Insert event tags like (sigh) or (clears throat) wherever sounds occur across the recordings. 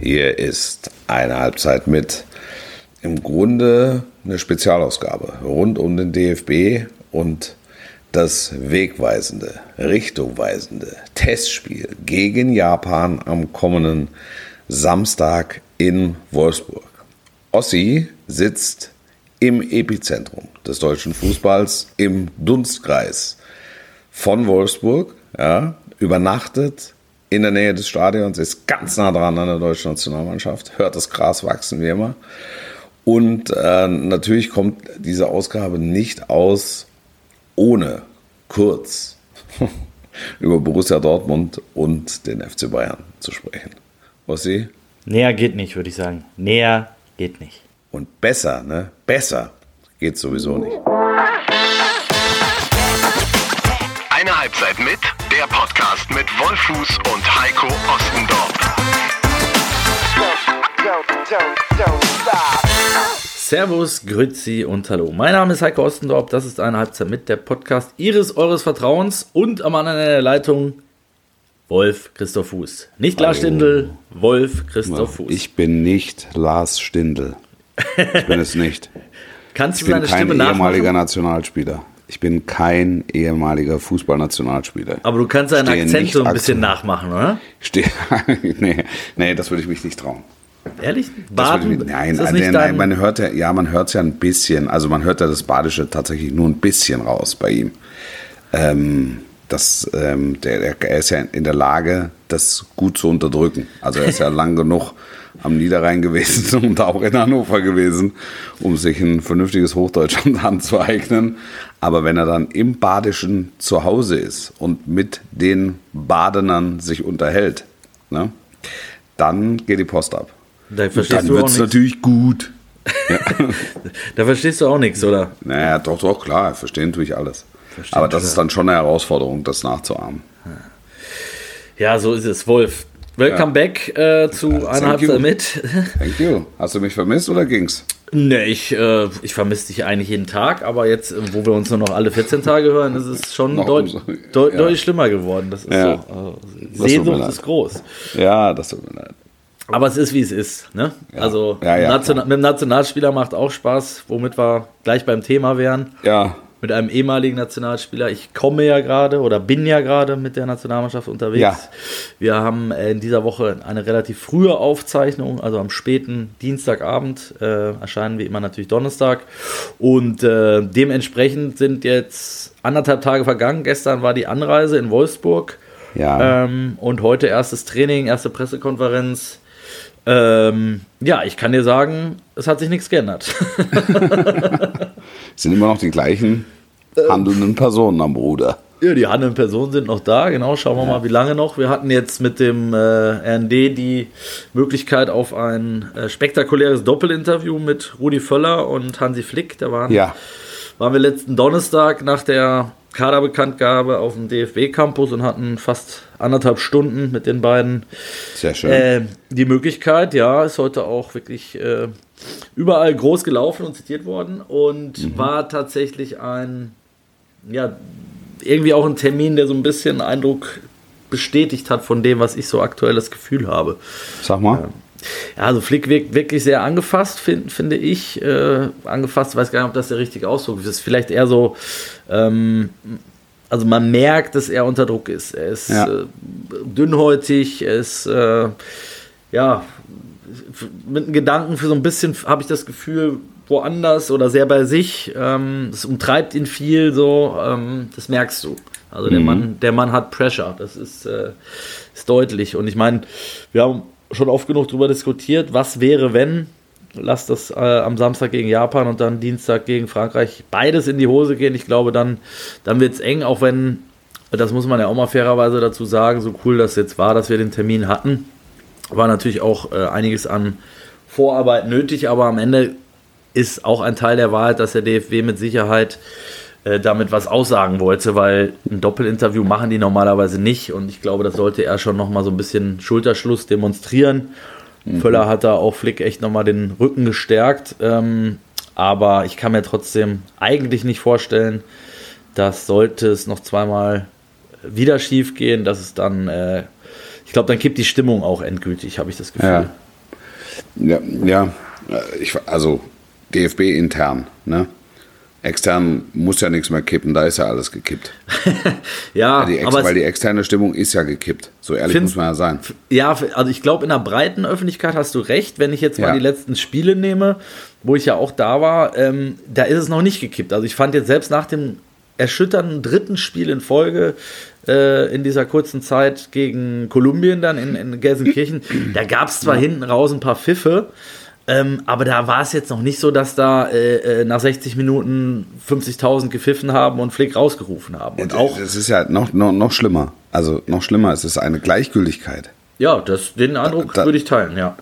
Hier ist eine Halbzeit mit im Grunde eine Spezialausgabe rund um den DFB und das wegweisende, richtungweisende Testspiel gegen Japan am kommenden Samstag in Wolfsburg. Ossi sitzt im Epizentrum des deutschen Fußballs im Dunstkreis von Wolfsburg, ja, übernachtet in der Nähe des Stadions, ist ganz nah dran an der deutschen Nationalmannschaft, hört das Gras wachsen wie immer. Und äh, natürlich kommt diese Ausgabe nicht aus ohne kurz (laughs) über Borussia Dortmund und den FC Bayern zu sprechen. Was sie? Näher geht nicht, würde ich sagen. Näher geht nicht. Und besser, ne? Besser geht sowieso nicht. Eine Halbzeit mit, der Podcast mit Wolfuß und Heiko Ostendorf. Servus, Grüezi und Hallo. Mein Name ist Heiko Ostendorf. Das ist eine Halbzeit mit der Podcast Ihres, Eures Vertrauens und am anderen Ende der Leitung Wolf Christoph Fuß. Nicht Lars Stindl, Wolf Christoph Fuß. Ich bin nicht Lars Stindl. Ich bin es nicht. (laughs) Kannst Ich du bin seine kein Stimme ehemaliger nachmachen? Nationalspieler. Ich bin kein ehemaliger Fußballnationalspieler. Aber du kannst Stehe Akzent so ein bisschen nachmachen, oder? Stehe. (laughs) nee, nee, das würde ich mich nicht trauen. Ehrlich? Baden? ich, nein, das nein, nein, man hört ja, ja, man hört ja ein bisschen, also man hört ja das Badische tatsächlich nur ein bisschen raus bei ihm. Ähm, das, ähm, der, der, er ist ja in der Lage, das gut zu unterdrücken. Also er ist ja (laughs) lang genug am Niederrhein gewesen (laughs) und auch in Hannover gewesen, um sich ein vernünftiges Hochdeutsch anzueignen. Aber wenn er dann im Badischen zu Hause ist und mit den Badenern sich unterhält, ne, dann geht die Post ab. da verstehst Dann wird es natürlich gut. (laughs) Da verstehst du auch nichts, oder? Naja, doch, doch, klar, verstehen tue ich alles. Verstehen Aber das ist dann schon eine Herausforderung, das nachzuahmen. Ja, so ist es. Wolf. Welcome back äh, zu Halbzeit you. mit. Thank you. Hast du mich vermisst oder ging's? nee, ich, äh, ich vermisse dich eigentlich jeden Tag, aber jetzt, äh, wo wir uns nur noch alle 14 Tage hören, ist es schon deut umso- (laughs) deut ja. deutlich schlimmer geworden. Das ist Ja. so. Mir Sehnsucht ist groß. Ja, das tut mir leid. Aber es ist, wie es ist. Ne? Also Ja, ja, mit dem Nationalspieler macht auch Spaß, womit wir gleich beim Thema wären. Ja, Mit einem ehemaligen Nationalspieler. Ich komme ja gerade oder bin ja gerade mit der Nationalmannschaft unterwegs. Ja. Wir haben äh, in dieser Woche eine relativ frühe Aufzeichnung, also am späten Dienstagabend äh, erscheinen wie immer natürlich Donnerstag. Und äh, dementsprechend sind jetzt anderthalb Tage vergangen. Gestern war die Anreise in Wolfsburg. ja. Ähm, und heute erstes Training, erste Pressekonferenz. Ähm, ja, ich kann dir sagen, es hat sich nichts geändert. (laughs) (laughs) sind immer noch die gleichen handelnden Personen am Ruder. ja, die handelnden Personen sind noch da, genau. Schauen wir mal, wie lange noch. Wir hatten jetzt mit dem äh, RND die Möglichkeit auf ein äh, spektakuläres Doppelinterview mit Rudi Völler und Hansi Flick. Da waren, Ja, waren wir letzten Donnerstag nach der Kaderbekanntgabe auf dem DFB-Campus und hatten fast anderthalb Stunden mit den beiden sehr schön. Äh, die Möglichkeit, ja, ist heute auch wirklich äh, überall groß gelaufen und zitiert worden und war tatsächlich ein, ja, irgendwie auch ein Termin, der so ein bisschen Eindruck bestätigt hat von dem, was ich so aktuell das Gefühl habe. Sag mal. Ja, also Flick wirkt wirklich sehr angefasst, find, finde ich. Äh, angefasst, weiß gar nicht, ob das der richtige Ausdruck ist. Vielleicht eher so, ähm, also man merkt, dass er unter Druck ist. Er ist Ja. äh, dünnhäutig, er ist, äh, ja, mit einem Gedanken für so ein bisschen, habe ich das Gefühl, woanders oder sehr bei sich. Ähm, das umtreibt ihn viel, so, ähm, das merkst du. Also der, Mann, der Mann hat Pressure, das ist, äh, ist deutlich. Und ich meine, wir haben schon oft genug darüber diskutiert, was wäre, wenn, lass das äh, am Samstag gegen Japan und dann Dienstag gegen Frankreich beides in die Hose gehen. Ich glaube, dann, dann wird es eng, auch wenn, das muss man ja auch mal fairerweise dazu sagen, so cool das jetzt war, dass wir den Termin hatten, war natürlich auch äh, einiges an Vorarbeit nötig, aber am Ende ist auch ein Teil der Wahrheit, dass der DFW mit Sicherheit äh, damit was aussagen wollte, weil ein Doppelinterview machen die normalerweise nicht. Und ich glaube, das sollte er schon nochmal so ein bisschen Schulterschluss demonstrieren. Völler hat da auch Flick echt nochmal den Rücken gestärkt, ähm, aber ich kann mir trotzdem eigentlich nicht vorstellen, dass sollte es noch zweimal wieder schief gehen, dass es dann, äh, ich glaube, dann kippt die Stimmung auch endgültig, habe ich das Gefühl. Ja. Ja, ja ich, also DFB intern, ne? Extern muss ja nichts mehr kippen, da ist ja alles gekippt. (laughs) ja, die aber weil die externe Stimmung ist ja gekippt. So ehrlich muss man ja sein. Ja, also ich glaube, in der breiten Öffentlichkeit hast du recht. Wenn ich jetzt mal ja. die letzten Spiele nehme, wo ich ja auch da war, ähm, da ist es noch nicht gekippt. Also ich fand jetzt selbst nach dem erschütternden dritten Spiel in Folge äh, in dieser kurzen Zeit gegen Kolumbien dann in, in Gelsenkirchen, (clears throat) da gab es zwar ja. hinten raus ein paar Pfiffe, ähm, aber da war es jetzt noch nicht so, dass da äh, äh nach 60 Minuten 50.000 gepfiffen haben und Flick rausgerufen haben. Und auch es ist ja noch, noch, noch schlimmer. Also noch schlimmer, es ist eine Gleichgültigkeit. Ja, das, den Eindruck da, da, würde ich teilen, ja.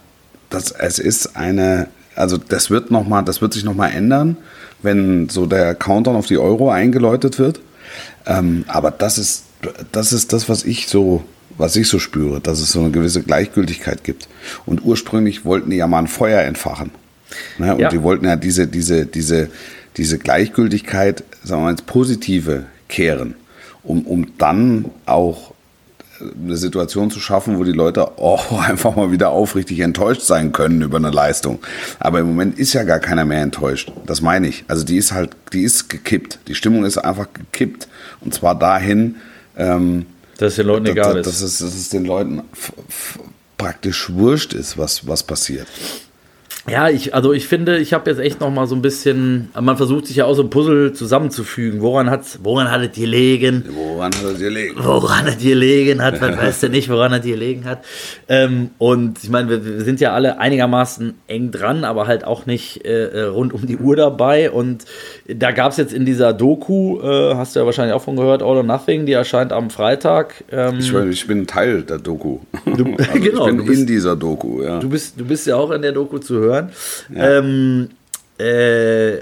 Das, es ist eine, also das wird noch mal, das wird sich nochmal ändern, wenn so der Countdown auf die Euro eingeläutet wird. Ähm, aber das ist, das ist das, was ich so was ich so spüre, dass es so eine gewisse Gleichgültigkeit gibt. Und ursprünglich wollten die ja mal ein Feuer entfachen. Ne? Und ja. die wollten ja diese, diese, diese, diese Gleichgültigkeit, sagen wir mal, ins Positive kehren, um, um dann auch eine Situation zu schaffen, wo die Leute oh, (laughs) einfach mal wieder aufrichtig enttäuscht sein können über eine Leistung. Aber im Moment ist ja gar keiner mehr enttäuscht. Das meine ich. Also die ist halt, die ist gekippt. Die Stimmung ist einfach gekippt. Und zwar dahin, ähm, dass es den Leuten egal ist. Dass es, dass es den Leuten praktisch wurscht ist, was, was passiert. Ja, ich, also ich finde, ich habe jetzt echt noch mal so ein bisschen, man versucht sich ja auch so ein Puzzle zusammenzufügen. Woran hat's, woran hat es gelegen? Woran hat es gelegen? Woran hat gelegen hat, man weiß ja nicht, woran es gelegen hat. Ähm, und ich meine, wir, wir, sind ja alle einigermaßen eng dran, aber halt auch nicht äh, äh rund um die Uhr dabei. Und da gab es jetzt in dieser Doku, äh, hast du ja wahrscheinlich auch von gehört, All or Nothing, die erscheint am Freitag. Ähm, ich, ich, bin Teil der Doku. Du, (laughs) also genau, ich bin in dieser Doku, ja. Du bist, du bist ja auch in der Doku zu hören hören. Ja. Ähm, äh,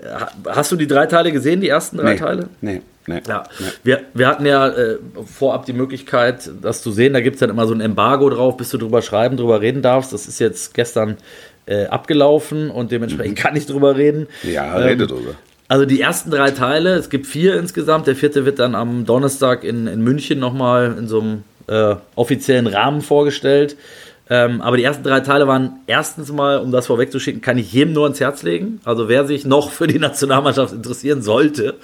hast du die drei Teile gesehen, die ersten drei nee. Teile? Nee. Nee, ja. Nee. Wir, wir hatten ja äh, vorab die Möglichkeit, das zu sehen. Da gibt es dann immer so ein Embargo drauf, bis du drüber schreiben, drüber reden darfst. Das ist jetzt gestern äh, abgelaufen und dementsprechend mhm. kann ich drüber reden. Ja, ähm, rede drüber. Also die ersten drei Teile, es gibt vier insgesamt. Der vierte wird dann am Donnerstag in, in München nochmal in so einem äh, offiziellen Rahmen vorgestellt. Ähm, aber die ersten drei Teile waren erstens mal, um das vorwegzuschicken, kann ich jedem nur ans Herz legen. Also wer sich noch für die (laughs) Nationalmannschaft interessieren sollte,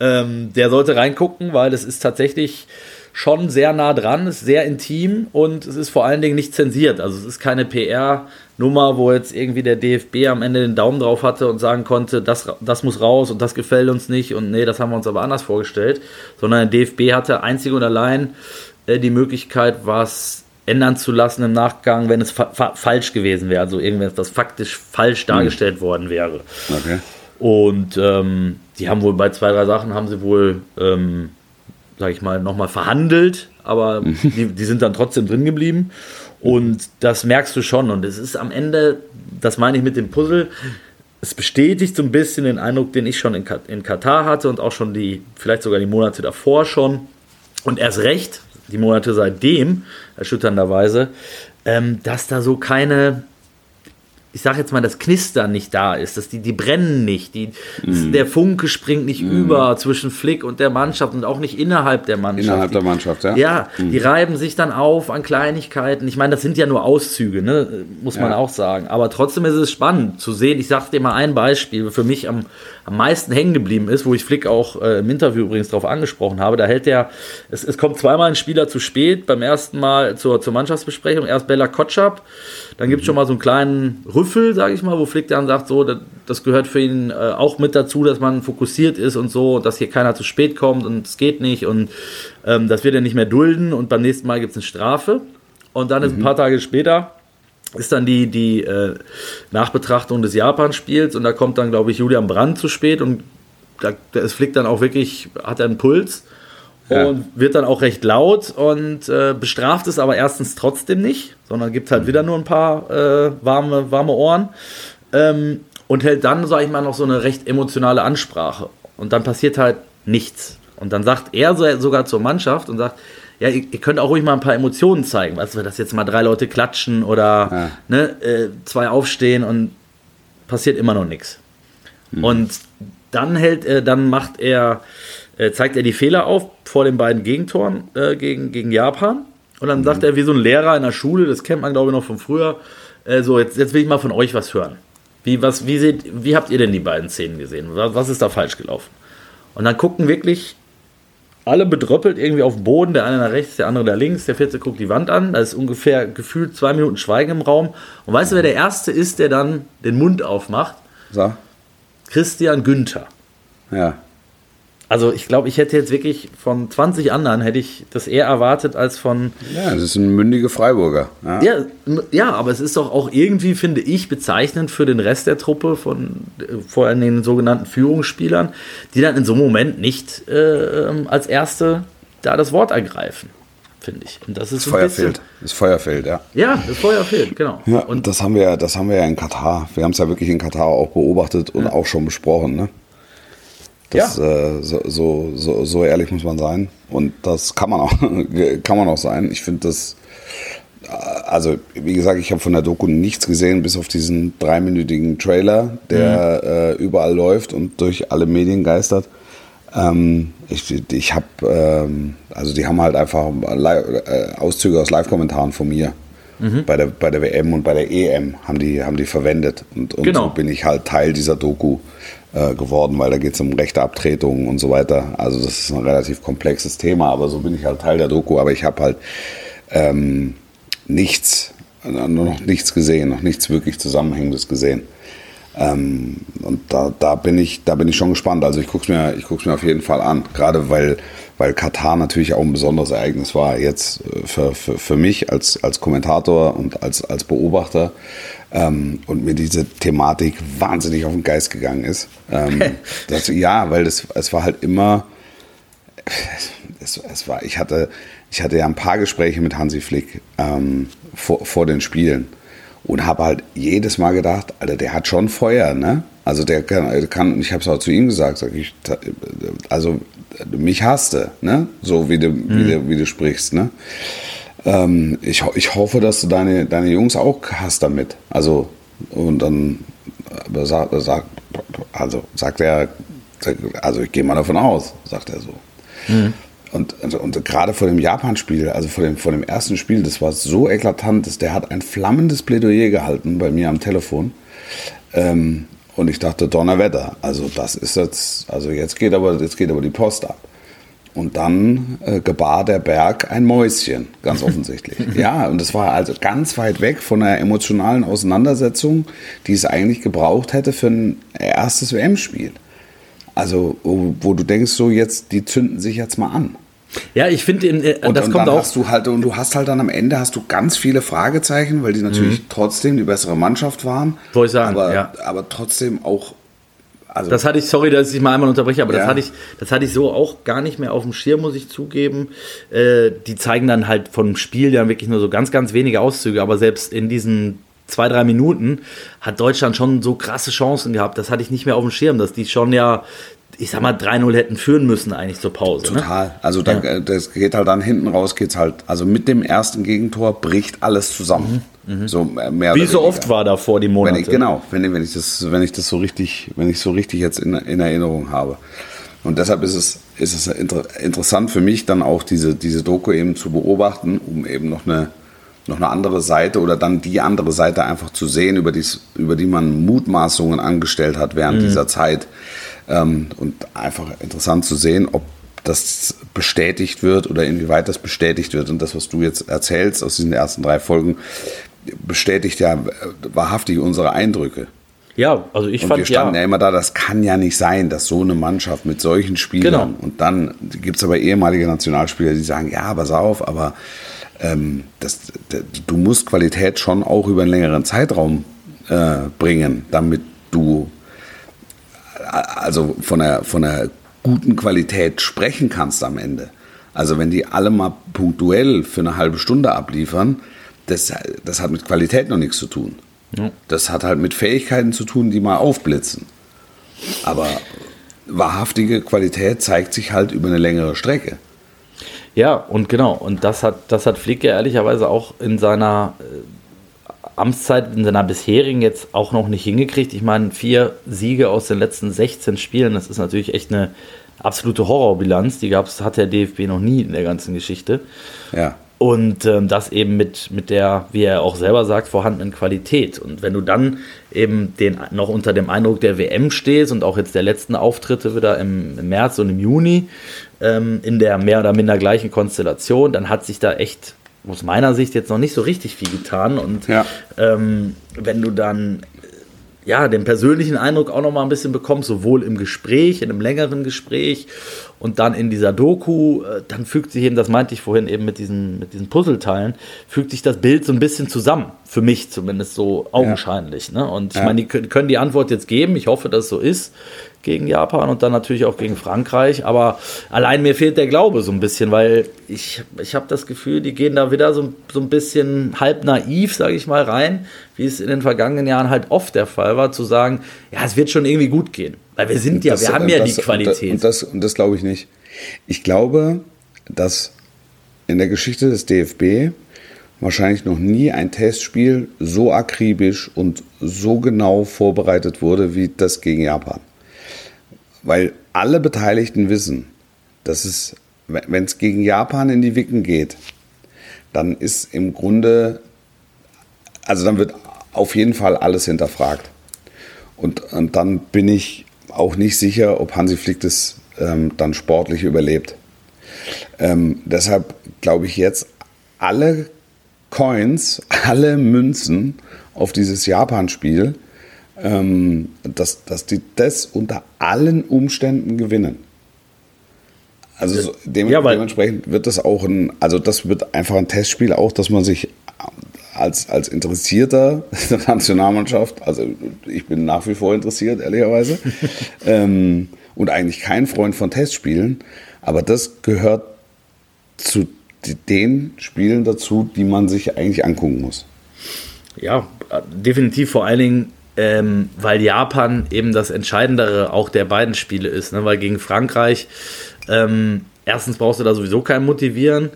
ähm, der sollte reingucken, weil es ist tatsächlich schon sehr nah dran, ist sehr intim und es ist vor allen Dingen nicht zensiert. Also es ist keine PR-Nummer, wo jetzt irgendwie der DFB am Ende den Daumen drauf hatte und sagen konnte, das, das muss raus und das gefällt uns nicht und nee, das haben wir uns aber anders vorgestellt, sondern der DFB hatte einzig und allein äh, die Möglichkeit, was ändern zu lassen im Nachgang, wenn es fa fa falsch gewesen wäre, also irgendwas faktisch falsch dargestellt mhm. worden wäre. Okay. Und ähm, die haben wohl bei zwei, drei Sachen haben sie wohl, ähm, sag ich mal, nochmal verhandelt, aber mhm. (laughs) die, die sind dann trotzdem drin geblieben. Und das merkst du schon. Und es ist am Ende, das meine ich mit dem Puzzle, es bestätigt so ein bisschen den Eindruck, den ich schon in, in Katar hatte und auch schon die, vielleicht sogar die Monate davor schon. Und erst recht, die Monate seitdem, erschütternderweise, ähm, dass da so keine, ich sag jetzt mal, das Knistern nicht da ist, dass die, die brennen nicht, die, mm. der Funke springt nicht mm. über zwischen Flick und der Mannschaft und auch nicht innerhalb der Mannschaft. Innerhalb der Mannschaft, ja. Ja, mm. die reiben sich dann auf an Kleinigkeiten. Ich meine, das sind ja nur Auszüge, ne? muss man ja. auch sagen. Aber trotzdem ist es spannend zu sehen. Ich sag dir mal ein Beispiel, für mich am, am meisten hängen geblieben ist, wo ich Flick auch äh, im Interview übrigens darauf angesprochen habe. Da hält der, es, es kommt zweimal ein Spieler zu spät, beim ersten Mal zur, zur Mannschaftsbesprechung, erst Bella Kotschap, dann gibt es schon mal so einen kleinen Rüffel, sage ich mal, wo Flick dann sagt, so, das, das gehört für ihn äh, auch mit dazu, dass man fokussiert ist und so, dass hier keiner zu spät kommt und es geht nicht und ähm, das wird er nicht mehr dulden und beim nächsten Mal gibt es eine Strafe. Und dann ist ein paar Tage später ist dann die, die äh, Nachbetrachtung des Japan-Spiels und da kommt dann, glaube ich, Julian Brandt zu spät und da, es fliegt dann auch wirklich, hat er einen Puls ja. und wird dann auch recht laut und äh, bestraft es aber erstens trotzdem nicht, sondern gibt halt wieder nur ein paar äh, warme, warme Ohren ähm, und hält dann, sage ich mal, noch so eine recht emotionale Ansprache und dann passiert halt nichts. Und dann sagt er sogar zur Mannschaft und sagt, ja, ihr, ihr, könnt auch ruhig mal ein paar Emotionen zeigen. Weißt du, dass jetzt mal drei Leute klatschen oder ja. ne, äh, zwei aufstehen und passiert immer noch nichts. Mhm. Und dann hält er, dann macht er, zeigt er die Fehler auf vor den beiden Gegentoren äh, gegen, gegen Japan Und dann sagt er, wie so ein Lehrer in der Schule, das kennt man glaube ich noch von früher, äh, so, jetzt, jetzt will ich mal von euch was hören. Wie, was, wie, seht, wie habt ihr denn die beiden Szenen gesehen? Was, was ist da falsch gelaufen? Und dann gucken wirklich alle bedröppelt irgendwie auf dem Boden, der eine nach rechts, der andere da links, der vierte guckt die Wand an, da ist ungefähr gefühlt zwei Minuten Schweigen im Raum. Und weißt du, wer der Erste ist, der dann den Mund aufmacht? So. Christian Günther. Ja. Also ich glaube, ich hätte jetzt wirklich von 20 anderen hätte ich das eher erwartet als von. Ja, das ist ein mündiger Freiburger. Ja. Ja, ja, aber es ist doch auch irgendwie, finde ich, bezeichnend für den Rest der Truppe von vor allem den sogenannten Führungsspielern, die dann in so einem Moment nicht äh, als Erste da das Wort ergreifen, finde ich. Und das ist Das Feuer fehlt. Das Feuer fehlt, ja. Ja, das Feuer fehlt, genau. Ja, Und das haben wir, das haben wir ja in Katar. Wir haben es ja wirklich in Katar auch beobachtet und auch schon besprochen. Ne? Das, äh, so, so, so, so ehrlich muss man sein. Und das kann man auch, (laughs) kann man auch sein. Ich finde das, äh, also wie gesagt, ich habe von der Doku nichts gesehen, bis auf diesen dreiminütigen Trailer, der äh, überall läuft und durch alle Medien geistert. Ähm, ich ich habe, ähm, also die haben halt einfach äh, Auszüge aus Live-Kommentaren von mir bei, der, bei der WM und bei der EM haben die, haben die verwendet. Und, und Genau. so bin ich halt Teil dieser Doku äh, geworden, weil da geht es um rechte Abtretungen und so weiter. Also das ist ein relativ komplexes Thema, aber so bin ich halt Teil der Doku. Aber ich habe halt ähm, nichts, äh, noch nichts gesehen, noch nichts wirklich Zusammenhängendes gesehen. Ähm, und da, da, bin ich, da bin ich schon gespannt. Also ich gucke es mir, mir auf jeden Fall an. Gerade weil, weil Katar natürlich auch ein besonderes Ereignis war. Jetzt äh, für, für, für mich als, als Kommentator und als, als Beobachter. Ähm, und mir diese Thematik wahnsinnig auf den Geist gegangen ist. Ähm, (laughs) das, ja, weil das, es war halt immer, es, es war, ich hatte, ich hatte ja ein paar Gespräche mit Hansi Flick ähm, vor, vor den Spielen und habe halt jedes Mal gedacht, Alter, der hat schon Feuer, ne? Also der kann, kann ich habe es auch zu ihm gesagt, sag ich, also mich hasste, ne? So wie du, wie du, wie du sprichst, ne? Ähm, ich, ich hoffe, dass du deine, deine Jungs auch hast damit. Also, und dann aber sagt, sagt, also sagt er, also ich gehe mal davon aus, sagt er so. Und, und, und gerade vor dem Japan-Spiel, also vor dem, vor dem ersten Spiel, das war so eklatant, dass der hat ein flammendes Plädoyer gehalten bei mir am Telefon. Ähm, und ich dachte, Donnerwetter, also das ist jetzt, also jetzt geht aber, jetzt geht aber die Post ab. Und dann äh, gebar der Berg ein Mäuschen, ganz (laughs) offensichtlich. ja, und das war also ganz weit weg von einer emotionalen Auseinandersetzung, die es eigentlich gebraucht hätte für ein erstes WM-Spiel. Also, wo, wo du denkst, so jetzt, die zünden sich jetzt mal an. ja, ich finde, äh, Und, das und kommt dann auch. hast du halt, und du hast halt dann am Ende hast du ganz viele Fragezeichen, weil die natürlich trotzdem die bessere Mannschaft waren. Wollte ich sagen, aber, ja. aber trotzdem auch. Also Das hatte ich, sorry, dass ich mal einmal unterbreche, aber das, Ja. hatte ich, das hatte ich so auch gar nicht mehr auf dem Schirm, muss ich zugeben. Äh, die zeigen dann halt vom Spiel ja wirklich nur so ganz, ganz wenige Auszüge, aber selbst in diesen zwei, drei Minuten hat Deutschland schon so krasse Chancen gehabt. Das hatte ich nicht mehr auf dem Schirm, dass die schon ja, ich sag mal, 3-0 hätten führen müssen eigentlich zur Pause. Ne? Total. Also da, Ja. das geht halt dann hinten raus, geht's halt. Also mit dem ersten Gegentor bricht alles zusammen. So äh, mehr Mhm, Wie so weniger. oft war da vor die Wenn Monate. ich, genau, wenn, ich- wenn ich das, wenn ich das so richtig, wenn ich so richtig jetzt in, in Erinnerung habe. Und deshalb ist es, ist es inter, interessant für mich, dann auch diese, diese Doku eben zu beobachten, um eben noch eine, noch eine andere Seite oder dann die andere Seite einfach zu sehen, über, dies, über die man Mutmaßungen angestellt hat während dieser Zeit. Ähm, und einfach interessant zu sehen, ob das bestätigt wird oder inwieweit das bestätigt wird. Und das, was du jetzt erzählst aus diesen ersten drei Folgen, bestätigt ja äh, wahrhaftig unsere Eindrücke. Ja, also ich Und fand wir standen ja. ja. immer da, das kann ja nicht sein, dass so eine Mannschaft mit solchen Spielern Genau. und dann gibt es aber ehemalige Nationalspieler, die sagen, ja, pass auf, aber ähm, das, du musst Qualität schon auch über einen längeren Zeitraum äh, bringen, damit du also von der, von der guten Qualität sprechen kannst am Ende. Also wenn die alle mal punktuell für eine halbe Stunde abliefern, das, das hat mit Qualität noch nichts zu tun. Das hat halt mit Fähigkeiten zu tun, die mal aufblitzen. Aber wahrhaftige Qualität zeigt sich halt über eine längere Strecke. Ja, und genau. Und das hat, das hat Flick ja ehrlicherweise auch in seiner äh, Amtszeit, in seiner bisherigen jetzt auch noch nicht hingekriegt. Ich meine, vier Siege aus den letzten 16 Spielen, das ist natürlich echt eine absolute Horrorbilanz. Die gab's, hat der DFB noch nie in der ganzen Geschichte. Ja. Und ähm, das eben mit, mit der, wie er auch selber sagt, vorhandenen Qualität. Und wenn du dann eben den, noch unter dem Eindruck der WM stehst und auch jetzt der letzten Auftritte wieder im, im März und im Juni ähm, in der mehr oder minder gleichen Konstellation, dann hat sich da echt aus meiner Sicht jetzt noch nicht so richtig viel getan. Und ja. ähm, wenn du dann ja, den persönlichen Eindruck auch noch mal ein bisschen bekommst, sowohl im Gespräch, in einem längeren Gespräch und dann in dieser Doku, äh, dann fügt sich eben, das meinte ich vorhin eben mit diesen, mit diesen Puzzleteilen, fügt sich das Bild so ein bisschen zusammen. Für mich zumindest so augenscheinlich. Ja. Ne? Und ich ja. meine, die können die Antwort jetzt geben. Ich hoffe, dass es so ist gegen Japan und dann natürlich auch gegen Frankreich. Aber allein mir fehlt der Glaube so ein bisschen, weil ich, ich habe das Gefühl, die gehen da wieder so, so ein bisschen halb naiv, sage ich mal, rein, wie es in den vergangenen Jahren halt oft der Fall war, zu sagen, ja, es wird schon irgendwie gut gehen. Weil wir sind ja, das, wir haben ja das, die Qualität. Und das, und das glaube ich nicht. Ich glaube, dass in der Geschichte des DFB wahrscheinlich noch nie ein Testspiel so akribisch und so genau vorbereitet wurde wie das gegen Japan. Weil alle Beteiligten wissen, dass es, wenn es gegen Japan in die Wicken geht, dann ist im Grunde, also dann wird auf jeden Fall alles hinterfragt. Und, und dann bin ich auch nicht sicher, ob Hansi Flick das ähm, dann sportlich überlebt. Ähm, deshalb glaube ich jetzt, alle Coins, alle Münzen auf dieses Japan-Spiel, ähm, dass, dass die das unter allen Umständen gewinnen. Also so, dem, ja, dementsprechend wird das auch ein, also das wird einfach ein Testspiel auch, dass man sich als, als Interessierter der (laughs) Nationalmannschaft, also ich bin nach wie vor interessiert, ehrlicherweise, (laughs) ähm, und eigentlich kein Freund von Testspielen, aber das gehört zu den Spielen dazu, die man sich eigentlich angucken muss. Ja, definitiv vor allen Dingen, ähm, weil Japan eben das Entscheidendere auch der beiden Spiele ist. Ne? Weil gegen Frankreich, ähm, erstens brauchst du da sowieso keinen motivieren.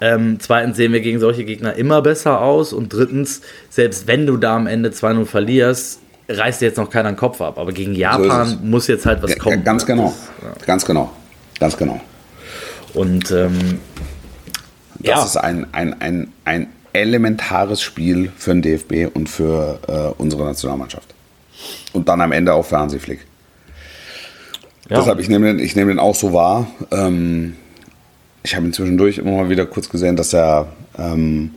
Ähm, zweitens sehen wir gegen solche Gegner immer besser aus. Und drittens, selbst wenn du da am Ende 2-0 verlierst, reißt jetzt noch keiner den Kopf ab. Aber gegen Japan so muss jetzt halt was ja, kommen. Ganz genau. Ja. Ganz genau. Ganz genau. Und ähm, das ja. ist ein, ein, ein, ein elementares Spiel für den DFB und für äh, unsere Nationalmannschaft. Und dann am Ende auch für Hansi Flick. Ja. Deshalb, ich nehme den, ich nehme den auch so wahr. Ähm, ich habe ihn zwischendurch immer mal wieder kurz gesehen, dass er, ähm,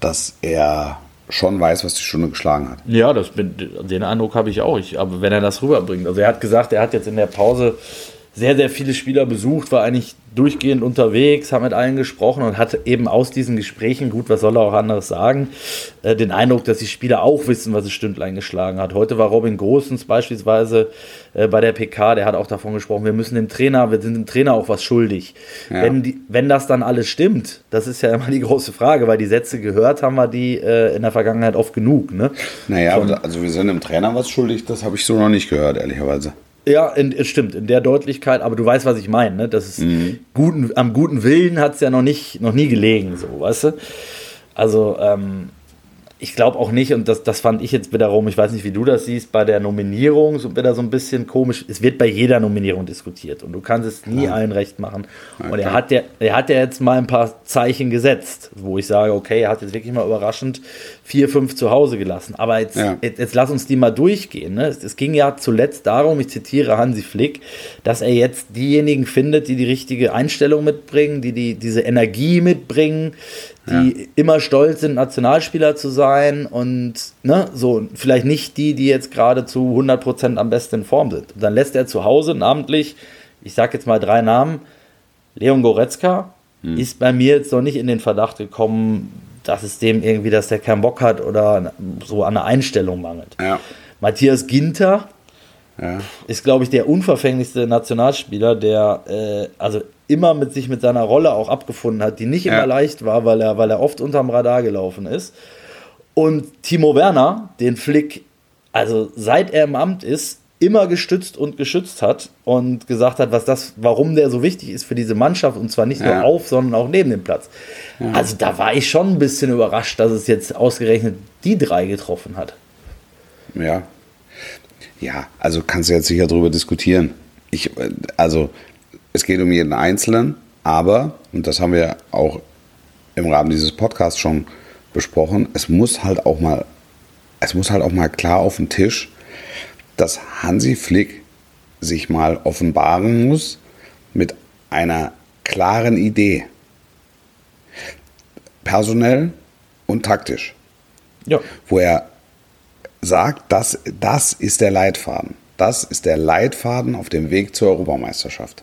dass er schon weiß, was die Stunde geschlagen hat. Ja, das, den Eindruck habe ich auch. Ich, aber wenn er das rüberbringt. Also er hat gesagt, er hat jetzt in der Pause sehr, sehr viele Spieler besucht, war eigentlich durchgehend unterwegs, hat mit allen gesprochen und hat eben aus diesen Gesprächen, gut, was soll er auch anderes sagen, äh, den Eindruck, dass die Spieler auch wissen, was es Stündlein geschlagen hat. Heute war Robin Großens beispielsweise äh, bei der PK, der hat auch davon gesprochen, wir müssen dem Trainer, wir sind dem Trainer auch was schuldig. Ja. Wenn, die, wenn das dann alles stimmt, das ist ja immer die große Frage, weil die Sätze gehört haben wir die äh, in der Vergangenheit oft genug. Ne? Naja, Von, also wir sind dem Trainer was schuldig, das habe ich so noch nicht gehört, ehrlicherweise. Ja, in, stimmt, in der Deutlichkeit, aber du weißt, was ich meine. Ne? Das ist mhm. guten, am guten Willen hat es ja noch nicht, noch nie gelegen, so, weißt du? Also, ähm, ich glaube auch nicht, und das, das fand ich jetzt wiederum, ich weiß nicht, wie du das siehst, bei der Nominierung so wieder so ein bisschen komisch. Es wird bei jeder Nominierung diskutiert und du kannst es nie ja. allen recht machen. Ja, und er hat, ja, er hat ja jetzt mal ein paar Zeichen gesetzt, wo ich sage, okay, er hat jetzt wirklich mal überraschend vier, fünf zu Hause gelassen. Aber jetzt, ja. jetzt, jetzt, lass uns die mal durchgehen. Ne? Es, es, ging ja zuletzt darum, ich zitiere Hansi Flick, dass er jetzt diejenigen findet, die die richtige Einstellung mitbringen, die, die diese Energie mitbringen, die ja. immer stolz sind, Nationalspieler zu sein und ne, so vielleicht nicht die, die jetzt gerade zu 100% am besten in Form sind. Und dann lässt er zu Hause namentlich, ich sage jetzt mal drei Namen, Leon Goretzka hm. ist bei mir jetzt noch nicht in den Verdacht gekommen, dass es dem irgendwie, dass der keinen Bock hat oder so an der Einstellung mangelt. Ja. Matthias Ginter ja. ist, glaube ich, der unverfänglichste Nationalspieler, der äh, also immer mit sich mit seiner Rolle auch abgefunden hat, die nicht immer ja. leicht war, weil er, weil er oft unterm Radar gelaufen ist. Und Timo Werner, den Flick, also seit er im Amt ist, immer gestützt und geschützt hat und gesagt hat, was das, warum der so wichtig ist für diese Mannschaft und zwar nicht ja. nur auf, sondern auch neben dem Platz. Ja. Also da war ich schon ein bisschen überrascht, dass es jetzt ausgerechnet die drei getroffen hat. Ja. Ja, also kannst du jetzt sicher darüber diskutieren. Ich, also es geht um jeden Einzelnen, aber, und das haben wir auch im Rahmen dieses Podcasts schon besprochen. Es muss halt auch mal, es muss halt auch mal klar auf den Tisch, dass Hansi Flick sich mal offenbaren muss mit einer klaren Idee. Personell und taktisch. Ja. Wo er sagt, das, das ist der Leitfaden. Das ist der Leitfaden auf dem Weg zur Europameisterschaft.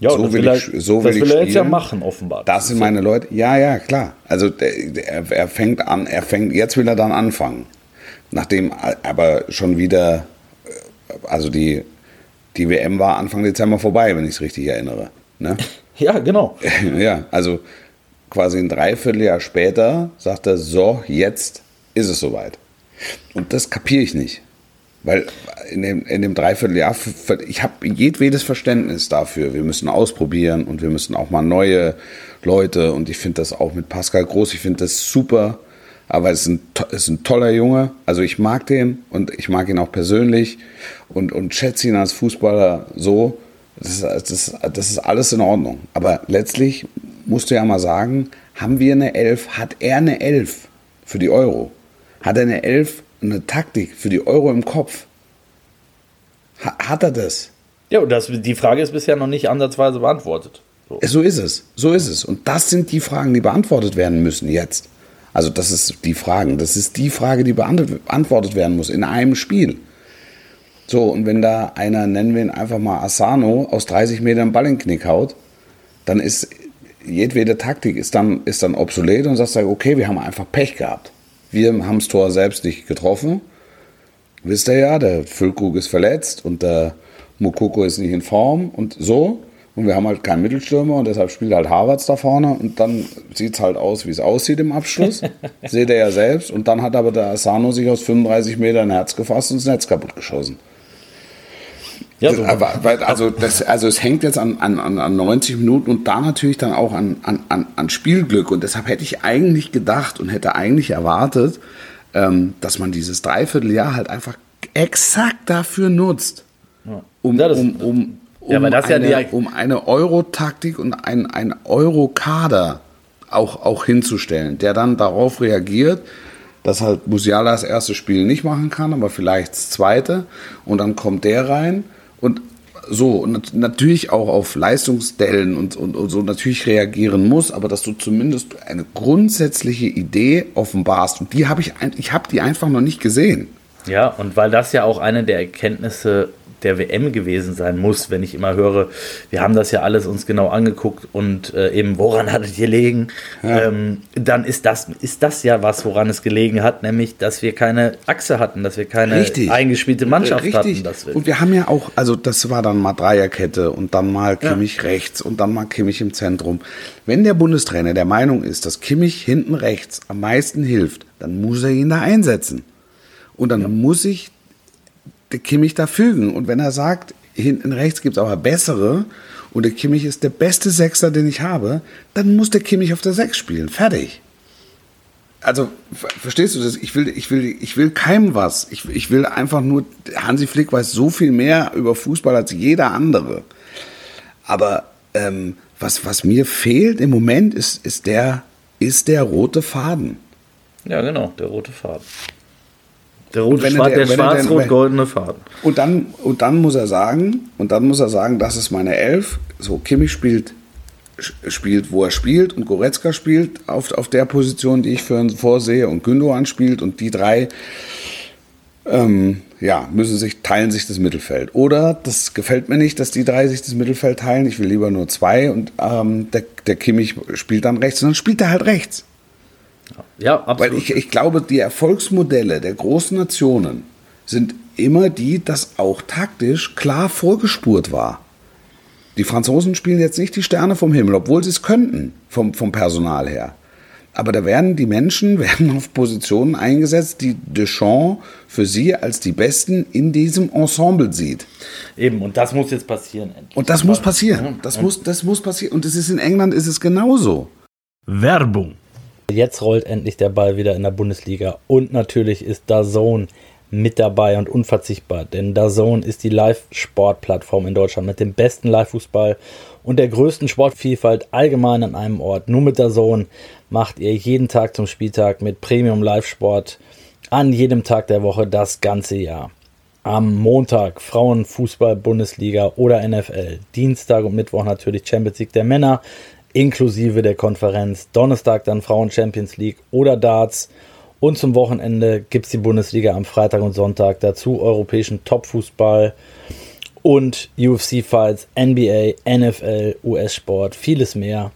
Ja, So will will er, ich- so das will will ich er jetzt ja spielen. machen, offenbar. Das sind meine Leute. Ja, ja, klar. Also er- er fängt an, er fängt, jetzt will er dann anfangen. Nachdem aber schon wieder, äh, also die, die WM war Anfang Dezember vorbei, wenn ich es richtig erinnere. Ne? (laughs) Ja, genau. (laughs) ja, also quasi ein Dreivierteljahr später sagt er, so, jetzt ist es soweit. Und das kapiere ich nicht. Weil in dem, in dem Dreivierteljahr, ich habe jedwedes Verständnis dafür. Wir müssen ausprobieren und wir müssen auch mal neue Leute. Und ich finde das auch mit Pascal Groß, ich finde das super. Aber es ist, ein, ist ein toller Junge. Also ich mag den und ich mag ihn auch persönlich und, und schätze ihn als Fußballer so. Das das, das ist alles in Ordnung. Aber letztlich musst du ja mal sagen, haben wir eine Elf, hat er eine Elf für die Euro? Hat er eine Elf, eine Taktik für die Euro im Kopf? Ha, hat er das? Ja, und das, die Frage ist bisher noch nicht ansatzweise beantwortet. So. So ist es, so ist es. Und das sind die Fragen, die beantwortet werden müssen jetzt. Also das ist die Fragen, das ist die Frage, die beant- beantwortet werden muss in einem Spiel. So, und wenn da einer, nennen wir ihn einfach mal Asano, aus 30 Metern Ball in den Knick haut, dann ist jedwede Taktik ist dann, ist dann obsolet und sagst du, okay, wir haben einfach Pech gehabt. Wir haben das Tor selbst nicht getroffen. Wisst ihr ja, der Füllkrug ist verletzt und der Mokoko ist nicht in Form und so. Und wir haben halt keinen Mittelstürmer und deshalb spielt halt Harvards da vorne und dann sieht es halt aus, wie es aussieht im Abschluss. (laughs) Seht ihr ja selbst. Und dann hat aber der Asano sich aus 35 Metern Herz gefasst und das Netz kaputt geschossen. Ja, so, also, das, also es hängt jetzt an, an, an an 90 Minuten und da natürlich dann auch an, an, an, Spielglück. Und deshalb hätte ich eigentlich gedacht und hätte eigentlich erwartet, ähm, dass man dieses Dreivierteljahr halt einfach exakt dafür nutzt, um, Ja, das- um, um, um, Ja, ja eine, die- um eine Euro-Taktik und ein, ein Euro-Kader auch, auch hinzustellen, der dann darauf reagiert, dass halt Musiala das erste Spiel nicht machen kann, aber vielleicht das zweite. Und dann kommt der rein und so, und nat- natürlich auch auf Leistungsdellen und, und, und so natürlich reagieren muss, aber dass du zumindest eine grundsätzliche Idee offenbarst. Und die habe ich, ich habe die einfach noch nicht gesehen. Ja, und weil das ja auch eine der Erkenntnisse der WM gewesen sein muss, wenn ich immer höre, wir haben das ja alles uns genau angeguckt und äh, eben woran hat es gelegen, ähm, dann ist das, ist das ja was, woran es gelegen hat, nämlich, dass wir keine Achse hatten, dass wir keine Richtig. eingespielte Mannschaft Richtig. hatten. Das und wir haben ja auch, also das war dann mal Dreierkette und dann mal Kimmich rechts und dann mal Kimmich im Zentrum. Wenn der Bundestrainer der Meinung ist, dass Kimmich hinten rechts am meisten hilft, dann muss er ihn da einsetzen. Und dann muss sich der Kimmich da fügen. Und wenn er sagt, hinten rechts gibt es aber bessere und der Kimmich ist der beste Sechser, den ich habe, dann muss der Kimmich auf der Sechs spielen. Fertig. Also, ver- verstehst du das? Ich will, ich will, ich will keinem was. Ich, ich will einfach nur, Hansi Flick weiß so viel mehr über Fußball als jeder andere. Aber ähm, was, was mir fehlt im Moment ist, ist, der, ist der rote Faden. ja, genau, der rote Faden. Der, rote, wenn er schwar der- der er schwarz-rot-goldene Faden. Und dann, und dann muss er sagen, und dann muss er sagen, das ist meine Elf. So, Kimmich spielt, spielt, wo er spielt und Goretzka spielt auf, auf der Position, die ich für ihn vorsehe und Gündogan spielt und die drei ähm, ja, müssen sich, teilen sich das Mittelfeld. Oder das gefällt mir nicht, dass die drei sich das Mittelfeld teilen. Ich will lieber nur zwei und ähm, der, der Kimmich spielt dann rechts und dann spielt er halt rechts. Ja, Weil absolut. ich, ich glaube, die Erfolgsmodelle der großen Nationen sind immer die, dass auch taktisch klar vorgespurt war. Die Franzosen spielen jetzt nicht die Sterne vom Himmel, obwohl sie es könnten, vom, vom Personal her. Aber da werden die Menschen (laughs) werden auf Positionen eingesetzt, die Deschamps für sie als die Besten in diesem Ensemble sieht. Eben, und das muss jetzt passieren. endlich. Und das muss passieren. Das muss, das muss passieren. Und es ist in England ist es genauso. Werbung. Jetzt rollt endlich der Ball wieder in der Bundesliga und natürlich ist da Zone mit dabei und unverzichtbar, denn DAZN ist die Live-Sport-Plattform in Deutschland mit dem besten Live-Fußball und der größten Sportvielfalt allgemein an einem Ort. Nur mit DAZN macht ihr jeden Tag zum Spieltag mit Premium Live-Sport an jedem Tag der Woche das ganze Jahr. Am Montag Frauenfußball Bundesliga oder NFL. Dienstag und Mittwoch natürlich Champions League der Männer inklusive der Konferenz. Donnerstag dann Frauen Champions League oder Darts. Und zum Wochenende gibt es die Bundesliga am Freitag und Sonntag. Dazu europäischen Topfußball und UFC-Fights, NBA, NFL, US-Sport, vieles mehr.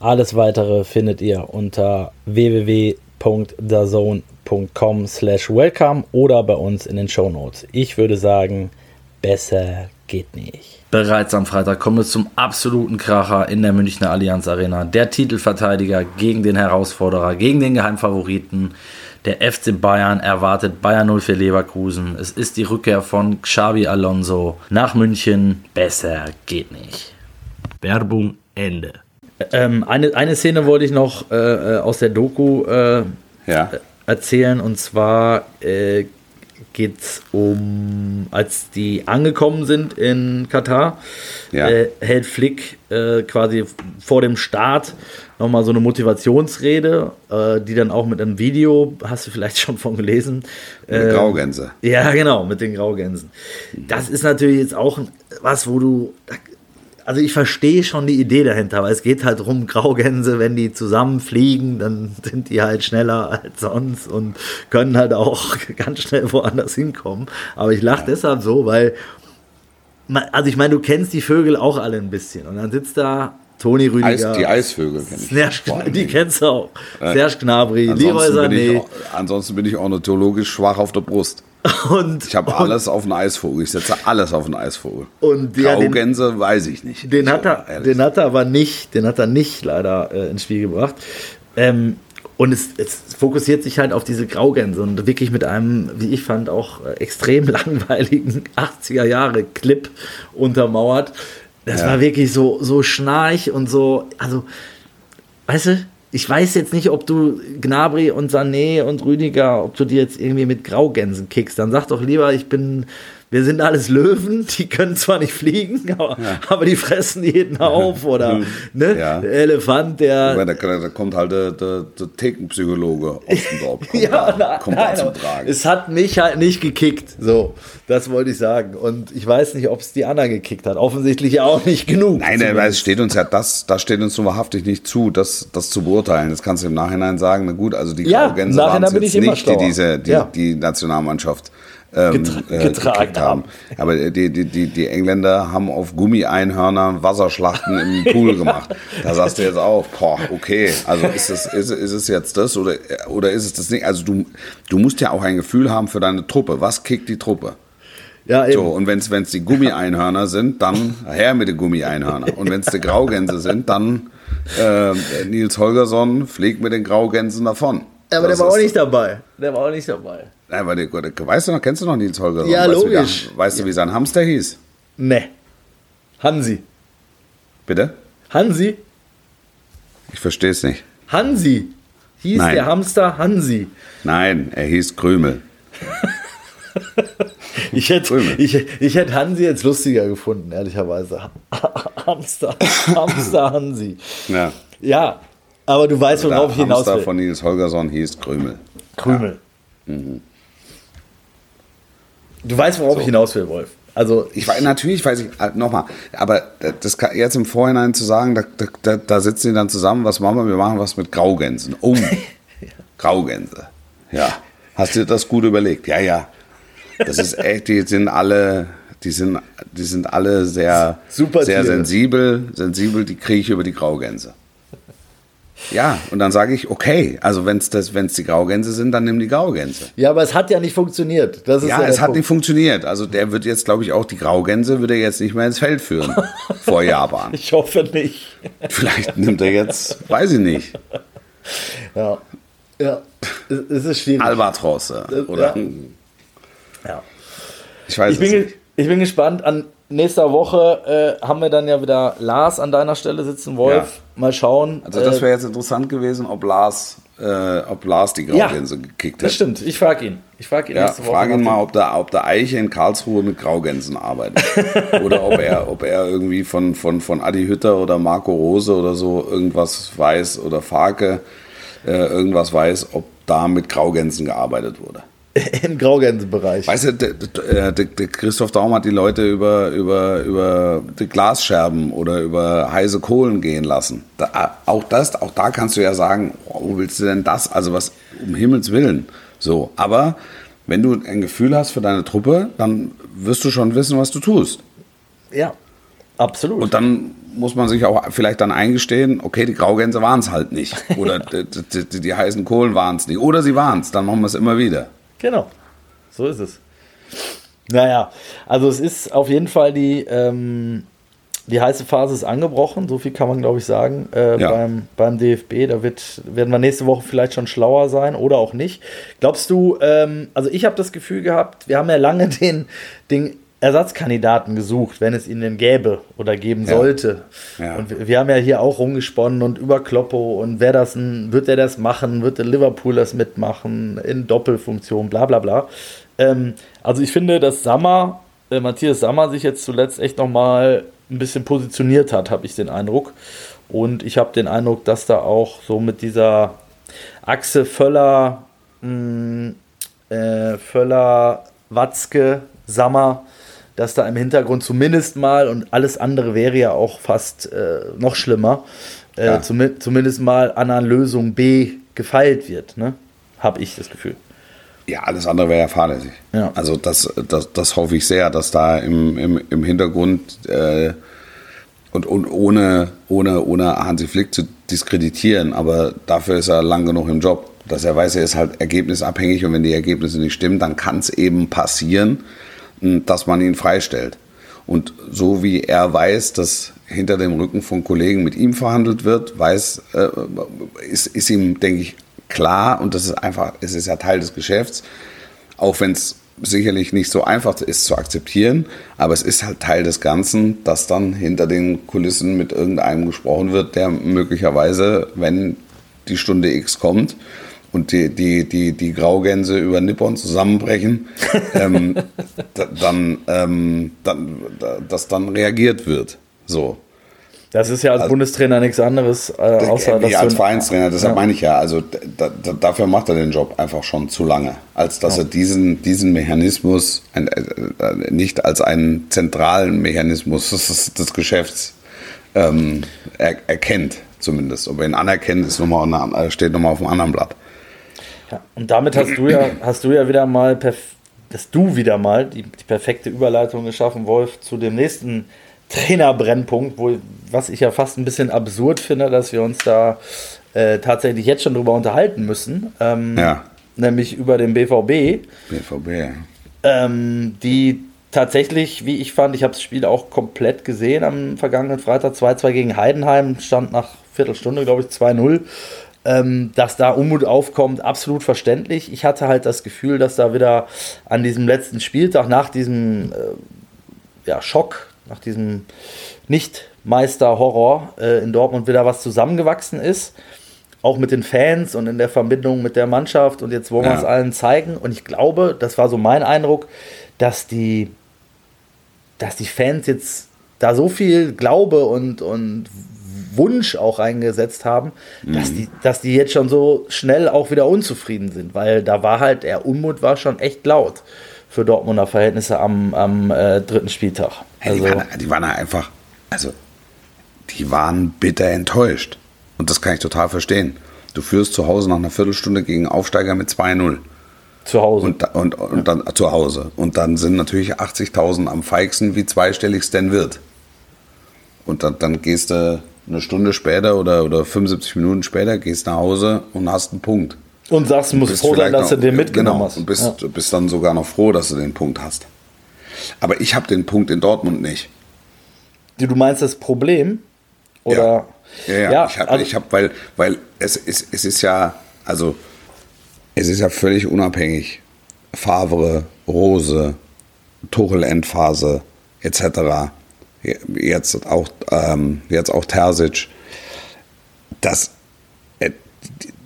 Alles weitere findet ihr unter www.dazone.com slash welcome oder bei uns in den Show Notes. Ich würde sagen, besser geht nicht. Bereits am Freitag kommen wir zum absoluten Kracher in der Münchner Allianz Arena. Der Titelverteidiger gegen den Herausforderer, gegen den Geheimfavoriten. Der FC Bayern erwartet Bayern 0 für Leverkusen. Es ist die Rückkehr von Xabi Alonso nach München. Besser geht nicht. Werbung Ende. Ähm, eine, eine Szene wollte ich noch äh, äh aus der Doku äh, ja. erzählen und zwar äh, geht es um, als die angekommen sind in Katar, ja. äh, hält Flick äh, quasi vor dem Start nochmal so eine Motivationsrede, äh, die dann auch mit einem Video, hast du vielleicht (laughs) schon von gelesen. Mit ähm, Graugänse. Ja, genau, mit den Graugänsen. Das ist natürlich jetzt auch was, wo du, also ich verstehe schon die Idee dahinter, aber es geht halt darum, Graugänse, wenn die zusammenfliegen, dann (laughs) sind die halt schneller als sonst und können halt auch (laughs) ganz schnell woanders hinkommen. Aber ich lache deshalb so, weil, also ich meine, du kennst die Vögel auch alle ein bisschen und dann sitzt da Toni Rüdiger. Eis, die Eisvögel kenne ich. die kennst du auch. Serge Gnabry, Leroy Sané. ansonsten bin ich ornithologisch schwach auf der Brust. Und, ich habe alles auf einen Eisvogel. Ich setze alles auf einen Eisvogel. Und ja, Graugänse den, weiß ich nicht. Den hat, er, den hat er aber nicht, den hat er nicht leider äh, ins Spiel gebracht. Ähm, und es, es, fokussiert sich halt auf diese Graugänse und wirklich mit einem, wie ich fand, auch äh, extrem (laughs) langweiligen 80er Jahre Clip untermauert. Das ja. war wirklich so, so schnarch und so, also, weißt du, ich weiß jetzt nicht, ob du Gnabry und Sané und Rüdiger, ob du die jetzt irgendwie mit Graugänsen kickst. Dann sag doch lieber, ich bin wir sind alles Löwen, (laughs) die können zwar nicht fliegen, aber, ja. aber die fressen jeden auf. (laughs) Oder ne? ja. der Elefant, der. Meine, da, da, kommt halt der, der, der Thekenpsychologe Ostendorf. (laughs) Kommt ja, da, na, kommt nein, zum Tragen. Es hat mich halt nicht gekickt. So, das wollte ich sagen. Und ich weiß nicht, ob es die Anna gekickt hat. Offensichtlich auch nicht genug. Nein, es steht uns ja das, das steht uns nur wahrhaftig nicht zu, das, das zu beurteilen. Das kannst du im Nachhinein sagen. Na gut, also die ja, Gänse waren jetzt nicht, die diese, die, die Nationalmannschaft ähm, Getra äh, getragen haben. Aber die, die, die, die Engländer haben auf Gummi-Einhörnern Wasserschlachten im Pool gemacht. Da sagst du jetzt auch, boah, okay, also ist es, ist, ist es jetzt das oder, oder ist es das nicht? Also du, du musst ja auch ein Gefühl haben für deine Truppe. Was kickt die Truppe? Ja, eben. So, und wenn es die Gummi-Einhörner sind, dann her mit den Gummi-Einhörner. Und wenn es die Graugänse sind, dann äh, Nils Holgersson fliegt mit den Graugänsen davon. Ja, aber das der war auch nicht dabei. Der war auch nicht dabei. Aber der, weißt du noch, kennst du noch Nils Holgersson? Ja, weißt logisch. Du, weißt du, wie sein Hamster hieß? Ne. Hansi. Bitte? Hansi? Ich verstehe es nicht. Hansi. Hieß Nein. der Hamster Hansi? Nein, er hieß Krümel. (laughs) ich, hätte, ich, ich hätte Hansi jetzt lustiger gefunden, ehrlicherweise. (laughs) Hamster, Hamster Hansi. Ja. Ja, aber du weißt, worauf ich hinaus will. Der Hamster von Nils Holgersson hieß Krümel. Krümel. Ja. Mhm. Du weißt, worauf so. ich hinaus will, Wolf. Also ich weiß natürlich, weiß ich äh, nochmal, aber das kann, jetzt im Vorhinein zu sagen, da, da, da sitzen die dann zusammen, was machen wir? Wir machen was mit Graugänsen. Oh, (laughs) ja. Graugänse. Ja, hast du dir das gut überlegt? Ja, ja. Das ist echt, die sind alle, die sind, die sind alle sehr, Super sehr sensibel, sensibel. Die kriege ich über die Graugänse. Ja, und dann sage ich, okay, also wenn es die Graugänse sind, dann nimm die Graugänse. Ja, aber es hat ja nicht funktioniert. ja, ja es hat Punkt. nicht funktioniert. Also der wird jetzt, glaube ich, auch die Graugänse wird er jetzt nicht mehr ins Feld führen (laughs) vor Japan. Ich hoffe nicht. Vielleicht nimmt er jetzt, weiß ich nicht. Ja, ja, es ist schwierig. Albatrosse oder? Ja. ja. Ich weiß ich bin, nicht. Ich bin gespannt an nächster Woche äh, haben wir dann ja wieder Lars an deiner Stelle sitzen, Wolf. Ja. Mal schauen. Also das Äh, wäre jetzt interessant gewesen, ob Lars, äh, ob Lars die Ja, Graugänse gekickt das hätte. stimmt. Ich frage ihn. Ich frage ihn Ja, nächste Woche. frage ihn mal, ob der, ob der Eiche in Karlsruhe mit Graugänsen arbeitet. (laughs) oder ob er, ob er irgendwie von, von, von Adi Hütter oder Marco Rose oder so irgendwas weiß oder Farke äh, irgendwas weiß, ob da mit Graugänsen gearbeitet wurde. (laughs) Im Graugänsebereich. Weißt du, der, der, der, Christoph Daum hat die Leute über, über, über die Glasscherben oder über heiße Kohlen gehen lassen. Da, auch, das, auch da kannst du ja sagen, wo willst du denn das? Also was, um Himmels Willen. So, aber wenn du ein Gefühl hast für deine Truppe, dann wirst du schon wissen, was du tust. Ja, absolut. Und dann muss man sich auch vielleicht dann eingestehen, okay, die Graugänse waren es halt nicht. Oder (laughs) die, die, die, die heißen Kohlen waren es nicht. Oder sie waren es, dann machen wir es immer wieder. Genau, so ist es. Naja, also es ist auf jeden Fall die, ähm, die heiße Phase ist angebrochen, so viel kann man glaube ich sagen äh, Ja. beim, beim DFB. Da wird, werden wir nächste Woche vielleicht schon schlauer sein oder auch nicht. Glaubst du, ähm, also ich habe das Gefühl gehabt, wir haben ja lange (laughs) den, den Ersatzkandidaten gesucht, wenn es ihn denn gäbe oder geben Ja. sollte. Ja. Und wir, wir haben ja hier auch rumgesponnen und über Kloppo und wer das, wird er das machen, wird der Liverpool das mitmachen, in Doppelfunktion, bla bla bla. Ähm, also ich finde, dass Sammer, äh, Matthias Sammer sich jetzt zuletzt echt nochmal ein bisschen positioniert hat, habe ich den Eindruck. Und ich habe den Eindruck, dass da auch so mit dieser Achse Völler, mh, äh, Völler, Watzke, Sammer, dass da im Hintergrund zumindest mal, und alles andere wäre ja auch fast äh, noch schlimmer, äh, Ja. zumi zumindest mal an einer Lösung B gefeilt wird, ne? Habe ich das Gefühl. Ja, alles andere wäre ja fahrlässig. Ja. Also das, das, das hoffe ich sehr, dass da im, im, im Hintergrund äh, und, und ohne, ohne, ohne Hansi Flick zu diskreditieren, aber dafür ist er lang genug im Job, dass er weiß, er ist halt ergebnisabhängig und wenn die Ergebnisse nicht stimmen, dann kann es eben passieren, dass man ihn freistellt. Und so wie er weiß, dass hinter dem Rücken von Kollegen mit ihm verhandelt wird, weiß, äh, ist, ist ihm, denke ich, klar und das ist einfach, es ist ja Teil des Geschäfts, auch wenn es sicherlich nicht so einfach ist zu akzeptieren, aber es ist halt Teil des Ganzen, dass dann hinter den Kulissen mit irgendeinem gesprochen wird, der möglicherweise, wenn die Stunde X kommt und die, die, die, die Graugänse über Nippon zusammenbrechen, (laughs) ähm, da- dann, ähm, dann, da- dass dann reagiert wird. So. Das ist ja als Bundestrainer nichts anderes, äh, außer dass als du- Vereinstrainer, deshalb Ja. meine ich ja, also da, da, dafür macht er den Job einfach schon zu lange, als dass er diesen, diesen Mechanismus ein, äh, äh, nicht als einen zentralen Mechanismus des, des Geschäfts ähm, er, erkennt, zumindest. Ob er ihn anerkennt, ist noch mal, auf einer- steht nochmal auf einem anderen Blatt. Ja, und damit hast du ja, hast du ja wieder mal, dass du wieder mal die, die perfekte Überleitung geschaffen, Wolf, zu dem nächsten Trainerbrennpunkt, wo, was ich ja fast ein bisschen absurd finde, dass wir uns da äh, tatsächlich jetzt schon drüber unterhalten müssen. Ähm, Ja. Nämlich über den BVB, BVB, ja. ähm, die tatsächlich, wie ich fand, ich habe das Spiel auch komplett gesehen am vergangenen Freitag, 2-2 gegen Heidenheim, stand nach Viertelstunde, glaube ich, 2-0. Ähm, dass da Unmut aufkommt, absolut verständlich. Ich hatte halt das Gefühl, dass da wieder an diesem letzten Spieltag, nach diesem äh, ja, Schock, nach diesem Nicht-Meister-Horror äh, in Dortmund wieder was zusammengewachsen ist. Auch mit den Fans und in der Verbindung mit der Mannschaft. Und jetzt wollen wir Ja. es allen zeigen. Und ich glaube, das war so mein Eindruck, dass die, dass die Fans jetzt da so viel Glaube und, und Wunsch auch reingesetzt haben, dass, die, dass die jetzt schon so schnell auch wieder unzufrieden sind. Weil da war halt, der Unmut war schon echt laut für Dortmunder Verhältnisse am, am äh, dritten Spieltag. Ja, Also, die, waren, die waren einfach, also die waren bitter enttäuscht. Und das kann ich total verstehen. Du führst zu Hause nach einer Viertelstunde gegen Aufsteiger mit 2-0. zu Hause. Und, und, und dann zu Hause. Und dann sind natürlich 80.000 am feigsten, wie zweistellig es denn wird. Und dann, dann gehst du eine Stunde später oder, oder 75 Minuten später, gehst nach Hause und hast einen Punkt. Und sagst, du musst froh sein, dass du noch- den mitgenommen genau, hast. Und bist, Ja. du bist dann sogar noch froh, dass du den Punkt hast. Aber ich habe den Punkt in Dortmund nicht. Du du meinst das Problem? Oder? Ja, ja, Ja, ich habe, also- hab, weil, weil es, ist, es ist ja, also es ist ja völlig unabhängig. Favre, Rose, Tuchel-Endphase etc. Jetzt auch, ähm, jetzt auch Terzic. Das, äh,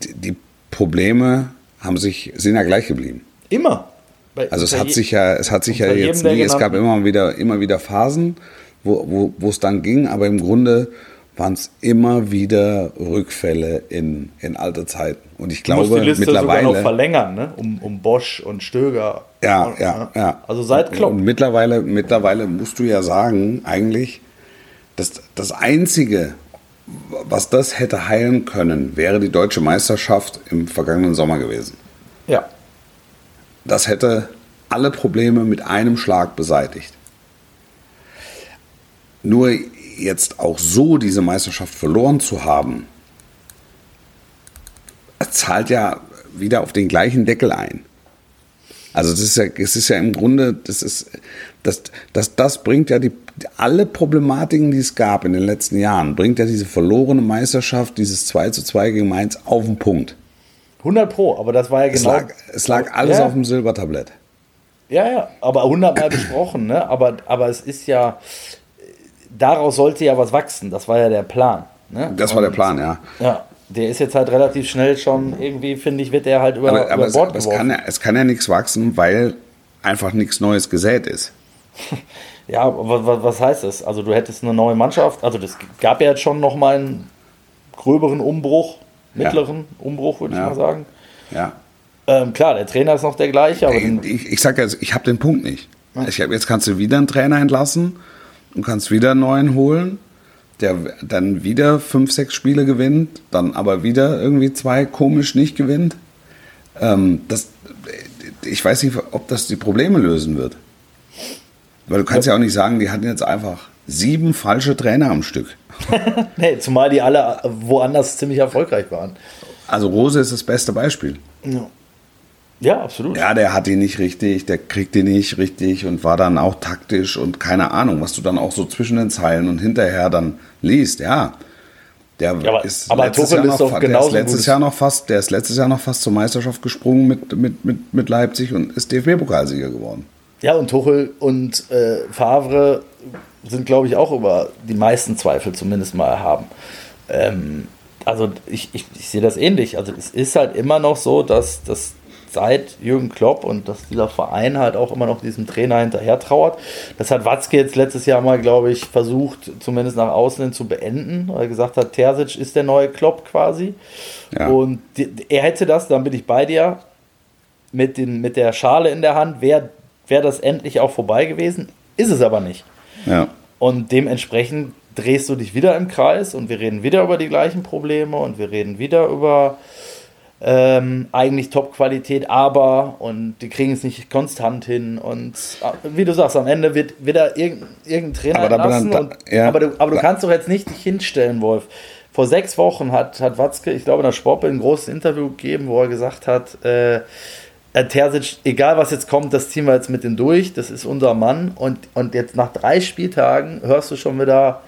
die, die Probleme haben sich, sind ja gleich geblieben. Immer. Bei- Also es hat sich ja, es hat sich ja jetzt nie, es gab genannten- immer wieder, immer wieder Phasen, wo, wo, wo es dann ging, aber im Grunde waren es immer wieder Rückfälle in, in alte Zeiten. Und ich Du musst glaube die Liste sogar noch mittlerweile. verlängern, ne? Um, um Bosch und Stöger. Ja, ja, ja. Also seit Klopp. Und mittlerweile, mittlerweile musst du ja sagen, eigentlich, dass das Einzige, was das hätte heilen können, wäre die deutsche Meisterschaft im vergangenen Sommer gewesen. Ja. Das hätte alle Probleme mit einem Schlag beseitigt. Nur jetzt auch so diese Meisterschaft verloren zu haben, zahlt ja wieder auf den gleichen Deckel ein. Also das ist ja, es ist ja im Grunde, das ist, das, das, das bringt ja die, alle Problematiken, die es gab in den letzten Jahren, bringt ja diese verlorene Meisterschaft, dieses 2 zu 2 gegen Mainz auf den Punkt. 100 Pro, aber das war ja Es genau. lag, es lag alles ja, auf dem Silbertablett. Ja, ja, aber 100 Mal (clears throat) besprochen, ne? Aber, aber es ist ja. Daraus sollte ja was wachsen. Das war ja der Plan. Ne? Das war der Plan, ja. Ja, der ist jetzt halt relativ schnell schon irgendwie, finde ich, wird der halt über, Aber, über aber, es, Bord aber es, geworfen. kann ja, es kann ja nichts wachsen, weil einfach nichts Neues gesät ist. (laughs) Ja, was, heißt das? Also du hättest eine neue Mannschaft, also das gab ja jetzt schon noch mal einen gröberen Umbruch, mittleren Umbruch, würde Ja. ich mal sagen. Ja. Ähm, klar, der Trainer ist noch der gleiche, aber Ich, ich, ich sag jetzt, ich habe den Punkt nicht. Ich hab, jetzt kannst du wieder einen Trainer entlassen und kannst wieder einen neuen holen, der dann wieder fünf, sechs Spiele gewinnt, dann aber wieder irgendwie zwei komisch nicht gewinnt. Ähm, das, ich weiß nicht, ob das die Probleme lösen wird. Weil du kannst ja auch nicht sagen, die hatten jetzt einfach sieben falsche Trainer am Stück. (laughs) nee, zumal die alle woanders ziemlich erfolgreich waren. Also Rose ist das beste Beispiel. Ja, ja absolut. Ja, der hat die nicht richtig, der kriegt die nicht richtig und war dann auch taktisch und keine Ahnung, was du dann auch so zwischen den Zeilen und hinterher dann liest, ja. Der aber- ist aber letztes, Jahr ist noch, der ist letztes Jahr noch fast, der ist letztes Jahr noch fast zur Meisterschaft gesprungen mit, mit, mit, mit Leipzig und ist DFB-Pokalsieger geworden. Ja, und Tuchel und äh, Favre sind, glaube ich, auch über die meisten Zweifel zumindest mal haben. Ähm, also ich, ich, ich sehe das ähnlich. Also es ist halt immer noch so, dass, dass seit Jürgen Klopp und dass dieser Verein halt auch immer noch diesem Trainer hinterher trauert. Das hat Watzke jetzt letztes Jahr mal, glaube ich, versucht, zumindest nach außen hin zu beenden, weil er gesagt hat, Terzic ist der neue Klopp quasi. Ja. Und er hätte das, dann bin ich bei dir, mit, den, mit der Schale in der Hand, wäre wär das endlich auch vorbei gewesen. Ist es aber nicht. Ja. Und dementsprechend drehst du dich wieder im Kreis und wir reden wieder über die gleichen Probleme und wir reden wieder über ähm, eigentlich Top-Qualität, aber und die kriegen es nicht konstant hin. Und äh, wie du sagst, am Ende wird wieder irgendein, irgendein Trainer Aber entlassen. da- und, ja. aber, du, aber du kannst doch jetzt nicht dich hinstellen, Wolf. Vor sechs Wochen hat, hat Watzke, ich glaube, in der Sportbild ein großes Interview gegeben, wo er gesagt hat, äh, Terzic, egal was jetzt kommt, das ziehen wir jetzt mit dem durch, das ist unser Mann. Und, und jetzt nach drei Spieltagen hörst du schon wieder,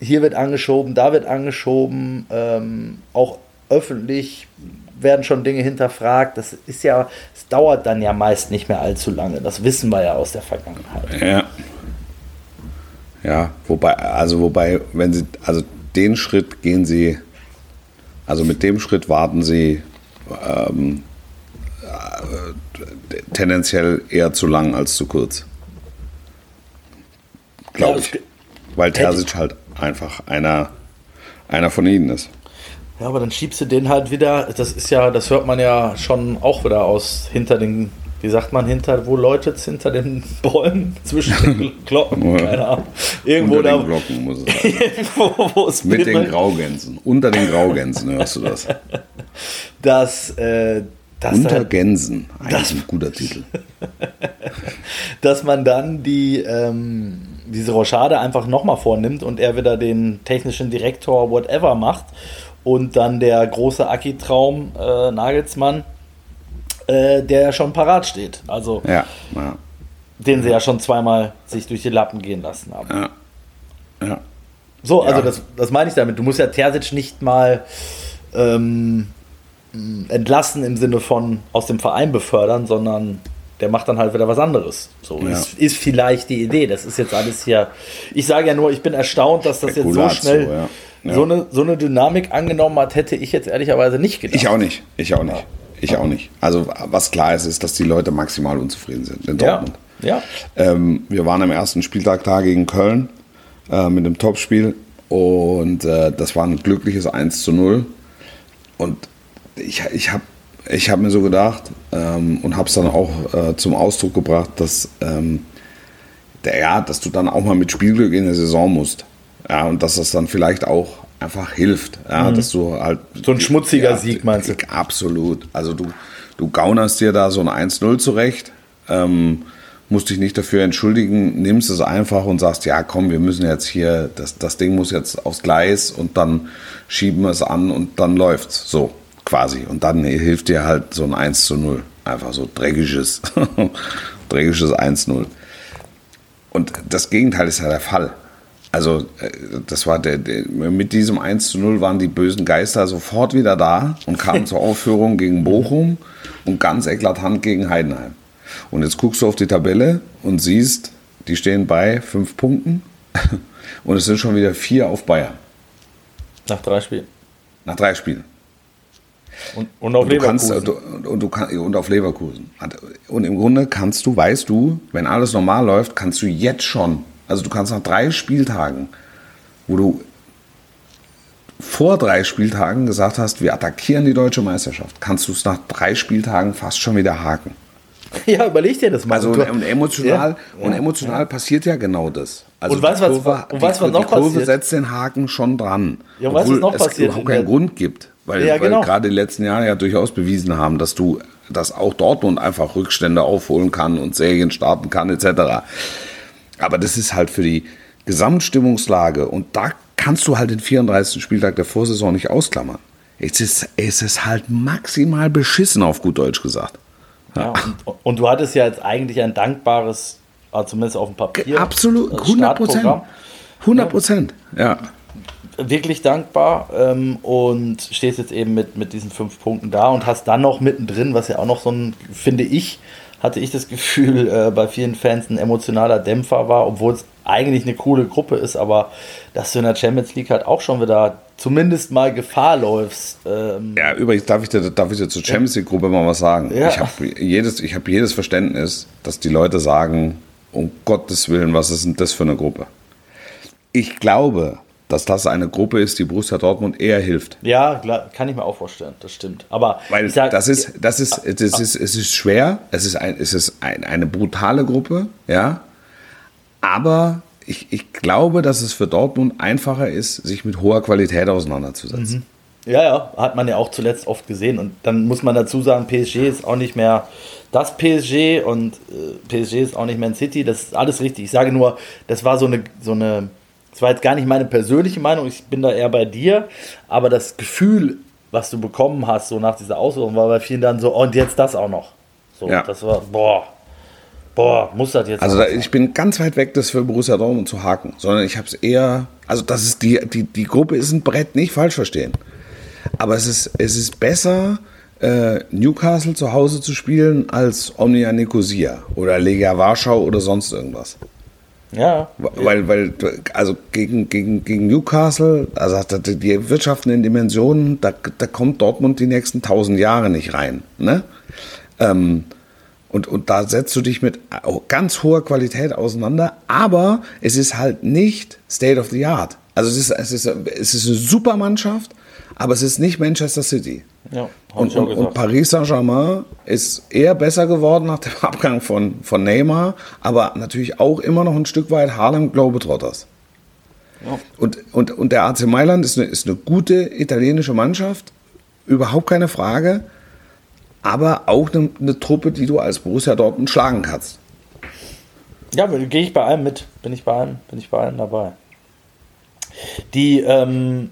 hier wird angeschoben, da wird angeschoben, ähm, auch öffentlich werden schon Dinge hinterfragt. Das ist ja, es dauert dann ja meist nicht mehr allzu lange. Das wissen wir ja aus der Vergangenheit. Ja. Ja, wobei, also wobei, wenn sie, also den Schritt gehen sie, also mit dem Schritt warten sie ähm, äh, tendenziell eher zu lang als zu kurz. Glaube ich. Weil Terzic halt einfach einer, einer von ihnen ist. Ja, aber dann schiebst du den halt wieder, das ist ja, das hört man ja schon auch wieder aus hinter den, wie sagt man, hinter, wo läutet es, hinter den (laughs) Bäumen, zwischen den (laughs) Glocken, keine Ahnung. Irgendwo Unter da, den Glocken muss es sein. (laughs) irgendwo, wo es Mit den bimmelt, Graugänsen. Unter den Graugänsen hörst du das. dass, äh, dass, Unter Gänsen. Eigentlich Das- ein guter Titel. dass man dann die, ähm, diese Rochade einfach nochmal vornimmt und er wieder den technischen Direktor whatever macht und dann der große Aki-Traum äh, Nagelsmann, äh, der ja schon parat steht. Also Ja, ja, den sie ja schon zweimal sich durch die Lappen gehen lassen haben. ja. ja. So, also das, das meine ich damit. Du musst ja Terzic nicht mal ähm, entlassen im Sinne von aus dem Verein befördern, sondern der macht dann halt wieder was anderes. So Ja. ist, ist vielleicht die Idee. Das ist jetzt alles hier. Ich sage ja nur, ich bin erstaunt, dass das jetzt so schnell ja. Ja. So, eine, so eine Dynamik angenommen hat, hätte ich jetzt ehrlicherweise nicht gedacht. Ich auch nicht. Ich auch nicht. Ich auch nicht. Also was klar ist, ist, dass die Leute maximal unzufrieden sind in Dortmund. ja. Ähm, wir waren am ersten Spieltag da gegen Köln äh, mit dem Topspiel und äh, das war ein glückliches 1 zu 0. Und ich, ich habe ich hab mir so gedacht ähm, und habe es dann auch äh, zum Ausdruck gebracht, dass, ähm, der, ja, dass du dann auch mal mit Spielglück in der Saison musst. Ja, und dass das dann vielleicht auch einfach hilft. Ja, dass du halt. Mhm. So ein schmutziger Sieg, meinst du? Absolut. Also du, du gaunerst dir da so ein 1-0 zurecht, ähm, musst dich nicht dafür entschuldigen, nimmst es einfach und sagst, ja komm, wir müssen jetzt hier, das, das Ding muss jetzt aufs Gleis und dann schieben wir es an und dann läuft's. So, quasi. Und dann hilft dir halt so ein 1 zu 0. Einfach so dreckiges, (laughs) dreckiges 1-0. Und das Gegenteil ist ja der Fall. Also, äh, das war der, der, mit diesem 1 zu 0 waren die bösen Geister sofort wieder da und kamen (laughs) zur Aufführung gegen Bochum und ganz eklatant gegen Heidenheim. Und jetzt guckst du auf die Tabelle und siehst, die stehen bei fünf Punkten (laughs) und es sind schon wieder vier auf Bayern Nach drei Spielen. nach drei Spielen. Und, und auf Und du kannst, Leverkusen. du, und, du und auf Leverkusen. Und im Grunde kannst du, weißt du, wenn alles normal läuft, kannst du jetzt schon, also du kannst nach drei Spieltagen, wo du vor drei Spieltagen gesagt hast, wir attackieren die deutsche Meisterschaft, kannst du es nach drei Spieltagen fast schon wieder haken. (laughs) ja, überleg dir das mal. Also und emotional, Ja, und ja. emotional passiert ja genau das. Also Und weißt was- Kurve, und weißt was noch die Kurve passiert? setzt den Haken schon dran. Ja, und du, was noch es passiert überhaupt in keinen Grund gibt. Weil, Ja, genau. weil gerade die letzten Jahre ja durchaus bewiesen haben, dass du, dass auch Dortmund einfach Rückstände aufholen kann und Serien starten kann, etc. Aber das ist halt für die Gesamtstimmungslage und da kannst du halt den 34. Spieltag der Vorsaison nicht ausklammern. Es ist, es ist halt maximal beschissen, auf gut Deutsch gesagt. Ja, und, und du hattest ja jetzt eigentlich ein dankbares, also zumindest auf dem Papier. Absolut, äh, 100 Prozent. Startprogramm. 100 Prozent, ja. Wirklich dankbar ähm, und stehst jetzt eben mit, mit diesen fünf Punkten da und hast dann noch mittendrin, was ja auch noch so ein, finde ich, hatte ich das Gefühl, äh, bei vielen Fans ein emotionaler Dämpfer war, obwohl es eigentlich eine coole Gruppe ist, aber dass du in der Champions League halt auch schon wieder zumindest mal Gefahr läufst. Ähm, Ja, übrigens darf ich dir, darf ich dir zur Champions League Gruppe mal was sagen. Ja. Ich habe jedes, ich hab jedes Verständnis, dass die Leute sagen, um Gottes Willen, was ist denn das für eine Gruppe? Ich glaube, dass das eine Gruppe ist, die Borussia Dortmund eher hilft. Ja, kann ich mir auch vorstellen, das stimmt. Aber Weil sag- das ist, das ist, das ist, es ist schwer, es ist, ein, es ist ein, eine brutale Gruppe, ja. Aber ich, ich glaube, dass es für Dortmund einfacher ist, sich mit hoher Qualität auseinanderzusetzen. Ja, ja, hat man ja auch zuletzt oft gesehen. Und dann muss man dazu sagen, PSG ist auch nicht mehr das PSG und äh, PSG ist auch nicht Man City. Das ist alles richtig. Ich sage nur, das war so eine, so eine, das war jetzt gar nicht meine persönliche Meinung, ich bin da eher bei dir, aber das Gefühl, was du bekommen hast, so nach dieser Ausführung, war bei vielen dann so, oh, und jetzt das auch noch. So, Ja. das war, boah, boah, muss das jetzt Also da, ich bin ganz weit weg, das für Borussia Dortmund zu haken, sondern ich habe es eher, also das ist die, die, die Gruppe ist ein Brett, nicht falsch verstehen. Aber es ist, es ist besser, äh, Newcastle zu Hause zu spielen, als Omnia Nicosia oder Lega Warschau oder sonst irgendwas. Ja, Weil, weil, also gegen, gegen, gegen Newcastle, also die- die wirtschaftenden Dimensionen, da, da kommt Dortmund die nächsten tausend Jahre nicht rein. Ne? Ähm, und, und da setzt du dich mit ganz hoher Qualität auseinander, aber es ist halt nicht State of the Art. Also es ist, es ist, es ist eine super Mannschaft, aber es ist nicht Manchester City. ja, Und, und, und. Paris Saint-Germain ist eher besser geworden nach dem (laughs) Abgang von, von Neymar, aber natürlich auch immer noch ein Stück weit Harlem Globetrotters. Ja. Und, und, und der AC Mailand ist eine, ist eine gute italienische Mannschaft, überhaupt keine Frage, aber auch eine, eine Truppe, die du als Borussia Dortmund schlagen kannst. Ja, gehe ich bei allem mit. Bin ich bei allem, bin ich bei allem dabei. Die, ähm,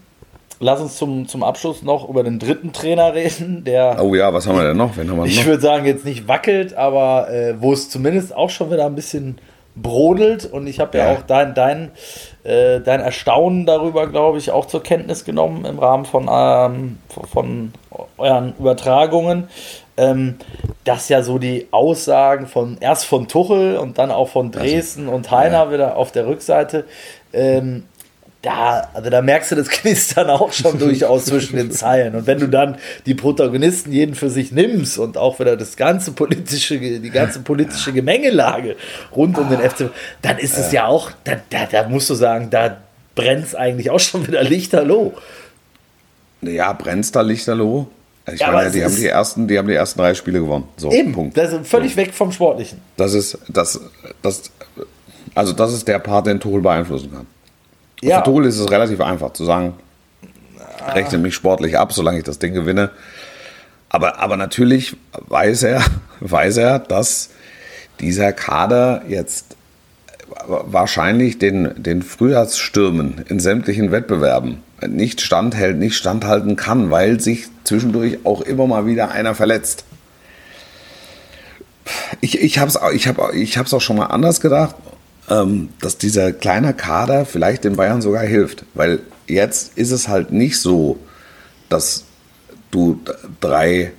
lass uns zum, zum Abschluss noch über den dritten Trainer reden, der, Oh ja, was haben wir denn noch? Wen haben wir ich noch? würde sagen, jetzt nicht wackelt, aber äh, wo es zumindest auch schon wieder ein bisschen brodelt. Und ich habe ja. Ja. auch dein, dein, äh, dein Erstaunen darüber, glaube ich, auch zur Kenntnis genommen im Rahmen von, ähm, von euren Übertragungen. Ähm, dass ja so die Aussagen von erst von Tuchel und dann auch von Dresden und Heiner wieder auf der Rückseite, ähm, da, also da merkst du das (laughs) Knistern auch schon durchaus zwischen den Zeilen. Und wenn du dann die Protagonisten jeden für sich nimmst und auch wieder das ganze politische, die ganze politische Gemengelage rund um den FC, dann ist es ja auch, da, da, da musst du sagen, da brennt es eigentlich auch schon wieder lichterloh. Ja, brennt da lichterloh. Ich Ja, meine, die haben die ersten, die haben die ersten drei Spiele gewonnen. So, Eben, Punkt. das ist völlig weg vom Sportlichen. Das ist, das, das, also das ist der Part, den Tuchel beeinflussen kann. Ja, Für Tuchel ist es relativ einfach zu sagen, rechne mich sportlich ab, solange ich das Ding gewinne. Aber, aber natürlich weiß er, (laughs) weiß er, dass dieser Kader jetzt wahrscheinlich den, den Frühjahrsstürmen in sämtlichen Wettbewerben nicht standhält, nicht standhalten kann, weil sich zwischendurch auch immer mal wieder einer verletzt. Ich, ich habe es ich hab, ich auch schon mal anders gedacht, ähm, dass dieser kleine Kader vielleicht den Bayern sogar hilft. Weil jetzt ist es halt nicht so, dass du drei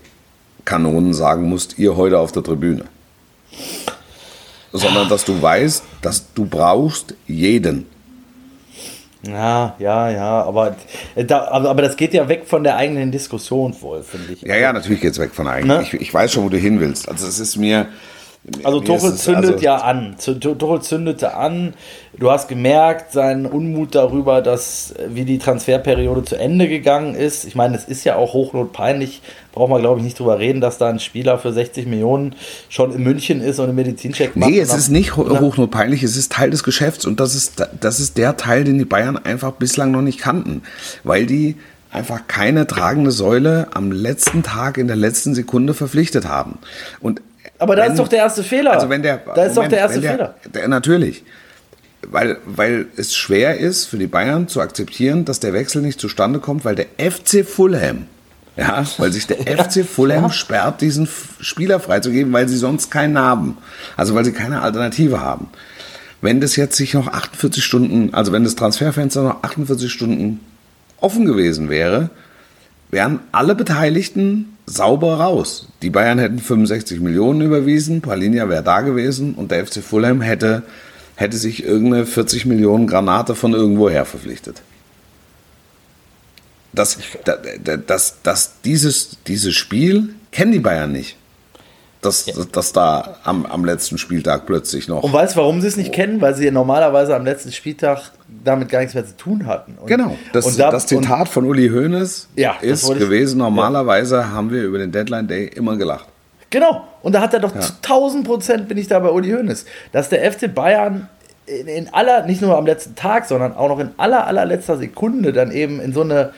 Kanonen sagen musst, ihr heute auf der Tribüne. Sondern dass du weißt, dass du brauchst jeden. Ja, ja, ja, aber, da, aber, aber das geht ja weg von der eigenen Diskussion wohl, finde ich. Ja, ja, natürlich geht es weg von eigen. Ne? Ich, ich weiß schon, wo du hin willst. Also es ist mir. Also Tuchel zündet also- ja an. Tuchel zündete an. Du hast gemerkt, seinen Unmut darüber, dass äh, wie die Transferperiode zu Ende gegangen ist. Ich meine, es ist ja auch hochnotpeinlich. Braucht man, glaube ich, nicht drüber reden, dass da ein Spieler für 60 Millionen schon in München ist und einen Medizincheck macht. Nee, es ist nicht ho- hochnotpeinlich, es ist Teil des Geschäfts und das ist, das ist der Teil, den die Bayern einfach bislang noch nicht kannten, weil die einfach keine tragende Säule am letzten Tag in der letzten Sekunde verpflichtet haben. Und Aber da wenn- ist doch der erste Fehler. Also wenn der, da ist doch Moment, der erste der, Fehler. Der, natürlich. Weil, weil es schwer ist für die Bayern zu akzeptieren, dass der Wechsel nicht zustande kommt, weil der FC Fulham, ja, weil sich der (laughs) FC Fulham ja. sperrt, diesen Spieler freizugeben, weil sie sonst keinen haben. Also weil sie keine Alternative haben. Wenn das jetzt sich noch 48 Stunden, also wenn das Transferfenster noch 48 Stunden offen gewesen wäre, wären alle Beteiligten sauber raus. Die Bayern hätten 65 Millionen überwiesen, Palinja wäre da gewesen und der FC Fulham hätte, hätte sich irgendeine 40 Millionen Granate von irgendwoher verpflichtet. Das, da- da- das, das, dieses, dieses Spiel kennen die Bayern nicht. Dass, dass da am, am letzten Spieltag plötzlich noch. Und weißt du, warum sie es nicht kennen? Weil sie normalerweise am letzten Spieltag damit gar nichts mehr zu tun hatten. Und, Genau, das, und da- das Zitat von Uli Hoeneß Ja, ist ich- gewesen, normalerweise haben wir über den Deadline Day immer gelacht. Genau. Und da hat er doch zu 1000 Prozent bin ich da bei Uli Hoeneß, dass der FC Bayern in, in aller, nicht nur am letzten Tag, sondern auch noch in aller, allerletzter Sekunde dann eben in so eine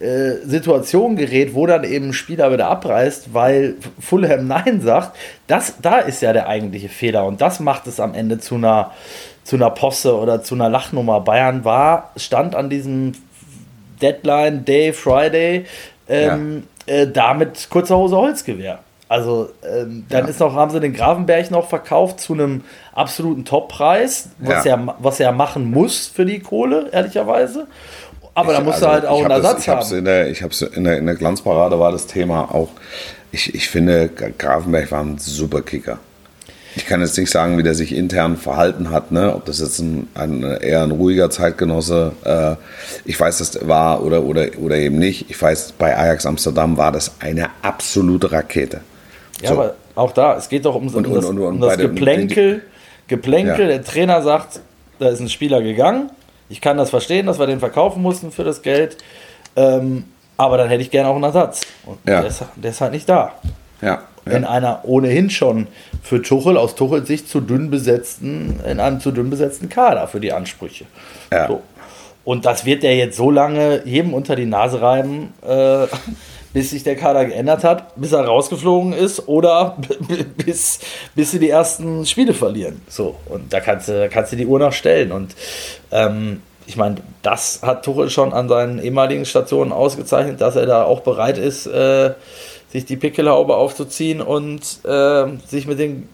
äh, Situation gerät, wo dann eben ein Spieler wieder abreißt, weil Fulham Nein sagt. Das, da ist ja der eigentliche Fehler und das macht es am Ende zu einer, zu einer Posse oder zu einer Lachnummer. Bayern war, stand an diesem Deadline Day, Friday, ähm, äh, damit kurzer Hose Holzgewehr. Also ähm, dann Ja. ist noch, haben sie den Gravenberg noch verkauft zu einem absoluten Toppreis, was Ja. er, was er machen muss für die Kohle, ehrlicherweise. Aber da Ich- du also halt auch einen das- Ersatz ich hab's haben. In der, ich habe es in der, in der Glanzparade war das Thema auch. Ich, ich finde, Grafenberg war ein super Kicker. Ich kann jetzt nicht sagen, wie der sich intern verhalten hat, ne? ob das jetzt ein, ein eher ein ruhiger Zeitgenosse, äh, ich weiß, das war oder, oder, oder eben nicht. Ich weiß, bei Ajax Amsterdam war das eine absolute Rakete. Ja, So. aber auch da, es geht doch um, Und- um das, und- und um das bei dem- Geplänkel. Geplänkel, Ja. der Trainer sagt, da ist ein Spieler gegangen. Ich kann das verstehen, dass wir den verkaufen mussten für das Geld. Ähm, aber dann hätte ich gerne auch einen Ersatz. Und Ja. der, ist, der ist halt nicht da. Ja, In einer ohnehin schon für Tuchel, aus Tuchels Sicht zu dünn besetzten, in einem zu dünn besetzten Kader für die Ansprüche. Ja. So. Und das wird er jetzt so lange jedem unter die Nase reiben, äh, (laughs) bis sich der Kader geändert hat, bis er rausgeflogen ist oder (laughs) bis, bis sie die ersten Spiele verlieren. So, und da kannst du, kannst du die Uhr noch stellen. Und ähm, ich meine, das hat Tuchel schon an seinen ehemaligen Stationen ausgezeichnet, dass er da auch bereit ist, äh, sich die Pickelhaube aufzuziehen und äh, sich mit den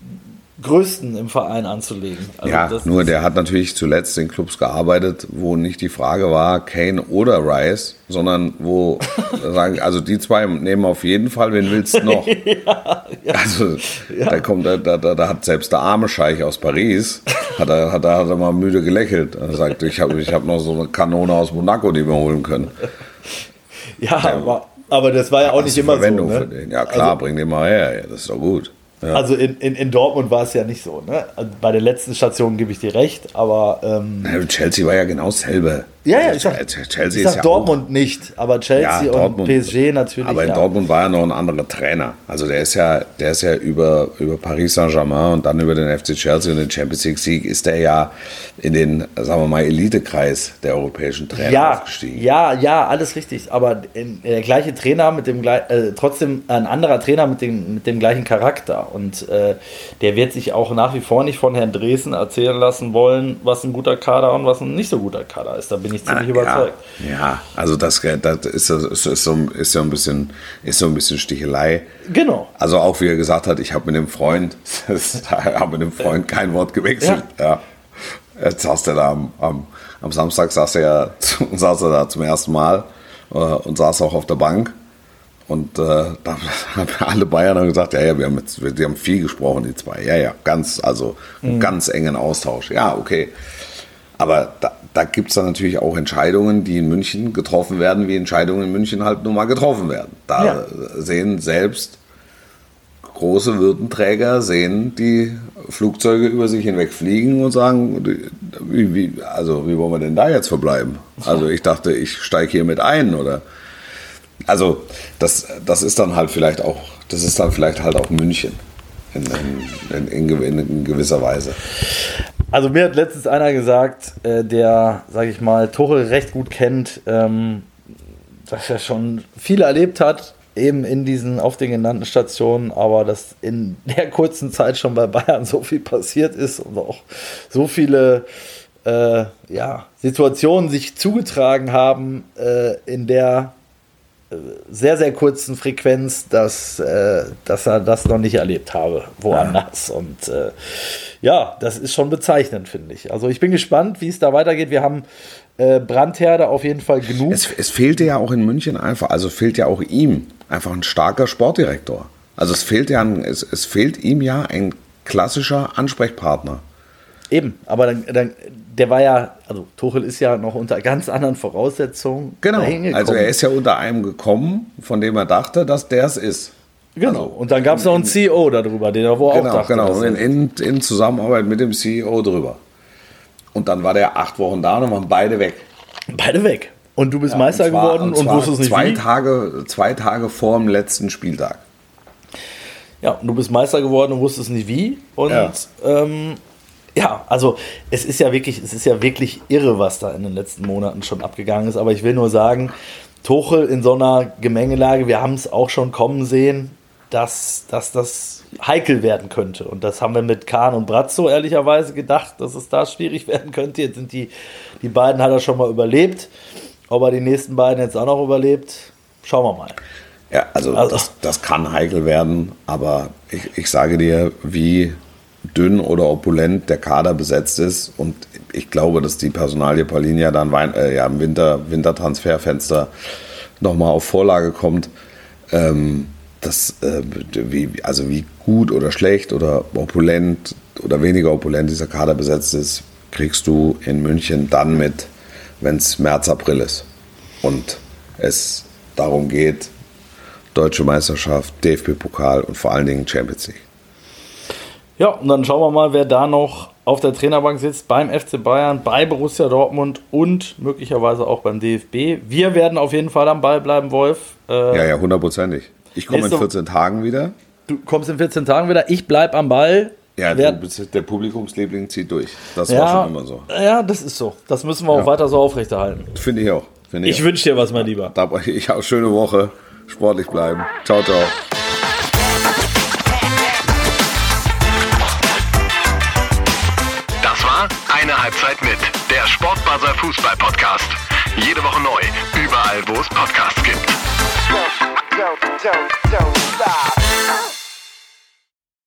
Größten im Verein anzulegen. Also ja, nur der hat natürlich zuletzt in Clubs gearbeitet, wo nicht die Frage war, Kane oder Rice, sondern wo (laughs) sagen, also die zwei nehmen auf jeden Fall, wen willst du noch? (laughs) Also da kommt, da, da, da hat selbst der arme Scheich aus Paris, hat er, hat er, hat er mal müde gelächelt. Er sagt, ich habe ich hab noch so eine Kanone aus Monaco, die wir holen können. Ja, aber, aber das war ja auch nicht immer so. Verwendung Ne? für den. Ja klar, bring den mal her, ja, das ist doch gut. Ja. Also in, in, in Dortmund war es ja nicht so. Ne? Also Bei der letzten Station gebe ich dir recht, aber ähm, Chelsea war ja genau dasselbe. Ja, ja, Also ich sag, Chelsea ich ist sag ja Dortmund nicht, aber Chelsea Ja, und Dortmund. PSG natürlich. Aber in ja. Dortmund war ja noch ein anderer Trainer. Also der ist ja, der ist ja über, über Paris Saint-Germain und dann über den FC Chelsea und den Champions League Sieg ist er ja in den, sagen wir mal, Elitekreis der europäischen Trainer ja, aufgestiegen. ja, ja, alles richtig. Aber in, der gleiche Trainer mit dem äh, trotzdem ein anderer Trainer mit dem, mit dem gleichen Charakter. Und äh, der wird sich auch nach wie vor nicht von Herrn Dresen erzählen lassen wollen, was ein guter Kader und was ein nicht so guter Kader ist. Da bin ich ziemlich überzeugt. Ja, ja, also das, das ist, ist, ist, so, ist, so ein bisschen, ist so ein bisschen Stichelei. Genau. Also auch wie er gesagt hat, ich habe mit dem Freund, (laughs) habe mit dem Freund kein Wort gewechselt. Ja. Jetzt saß er da am, am, am Samstag saß er, ja, (laughs) saß er da zum ersten Mal äh, und saß auch auf der Bank. Und äh, da haben (laughs) alle Bayern haben gesagt, ja, ja, wir haben, jetzt, wir, die haben viel gesprochen, die zwei. Ja, ja, ganz, also ganz engen Austausch. Ja, okay. Aber da, da gibt es dann natürlich auch Entscheidungen, die in München getroffen werden, wie Entscheidungen in München halt nun mal getroffen werden. Da Ja. sehen selbst große Würdenträger sehen die Flugzeuge über sich hinweg fliegen und sagen, wie, wie, also wie wollen wir denn da jetzt verbleiben? Also ich dachte, ich steige hier mit ein oder also das, das ist dann halt vielleicht auch, das ist dann vielleicht halt auch München in, in, in, in, in gewisser Weise. Also mir hat letztens einer gesagt, äh, der, sage ich mal, Tuchel recht gut kennt, ähm, dass er schon viel erlebt hat, eben in diesen auf den genannten Stationen, aber dass in der kurzen Zeit schon bei Bayern so viel passiert ist und auch so viele äh, ja, Situationen sich zugetragen haben, äh, in der sehr, sehr kurzen Frequenz, dass, äh, dass er das noch nicht erlebt habe, woanders. Und äh, ja, das ist schon bezeichnend, finde ich. Also ich bin gespannt, wie es da weitergeht. Wir haben äh, Brandherde auf jeden Fall genug. Es, es fehlte ja auch in München einfach, also fehlt ja auch ihm einfach ein starker Sportdirektor. Also es fehlt ja, es, es fehlt ihm ja ein klassischer Ansprechpartner. Eben, aber dann, dann, der war ja, also Tuchel ist ja noch unter ganz anderen Voraussetzungen Genau. Also er ist ja unter einem gekommen, von dem er dachte, dass der es ist. Genau. also und dann gab es noch einen CEO darüber, den er auch Genau, dachte. genau. In, in, in Zusammenarbeit mit dem CEO drüber. Und dann war der acht Wochen da und dann waren beide weg. Beide weg. Und du bist Meister Und zwar- geworden und, zwar wusstest nicht zwei wie. Tage, zwei Tage vor dem letzten Spieltag. Ja, und du bist Meister geworden und wusstest nicht wie. Und Ja. ja. Ähm, ja, also es ist ja wirklich, es ist ja wirklich irre, was da in den letzten Monaten schon abgegangen ist. Aber ich will nur sagen, Tuchel in so einer Gemengelage, wir haben es auch schon kommen sehen, dass, dass das heikel werden könnte. Und das haben wir mit Kahn und Brazzo ehrlicherweise gedacht, dass es da schwierig (laughs) werden könnte. Jetzt sind die, die beiden hat er schon mal überlebt. Ob er die nächsten beiden jetzt auch noch überlebt, schauen wir mal. Ja, also, Also- das, das kann heikel werden, aber ich, ich sage dir, wie dünn oder opulent der Kader besetzt ist und ich glaube, dass die Personalie Paulinia dann Wein, äh, ja, im Winter, Wintertransferfenster nochmal auf Vorlage kommt. Ähm, das, äh, wie, also wie gut oder schlecht oder opulent oder weniger opulent dieser Kader besetzt ist, kriegst du in München dann mit, wenn es März, April ist. Und es darum geht, Deutsche Meisterschaft, DFB-Pokal und vor allen Dingen Champions League. Ja, und dann schauen wir mal, wer da noch auf der Trainerbank sitzt beim FC Bayern, bei Borussia Dortmund und möglicherweise auch beim DFB. Wir werden auf jeden Fall am Ball bleiben, Wolf. Äh, Ja, ja, hundertprozentig. Ich komme in Nächste- 14 Tagen wieder. Du kommst in 14 Tagen wieder. Ich bleib am Ball. Ja, Wer- der Publikumsliebling zieht durch. Das ja, war schon immer so. Ja, das ist so. Das müssen wir auch weiter so aufrechterhalten. Finde ich auch. Finde Ich auch. wünsche dir was, mein Lieber. Ich (laughs) habe schöne Woche. Sportlich bleiben. Ciao, ciao. Halbzeit mit der Sportbuzzer Fußball Podcast. Jede Woche neu, überall wo es Podcasts gibt. Don't, don't, don't.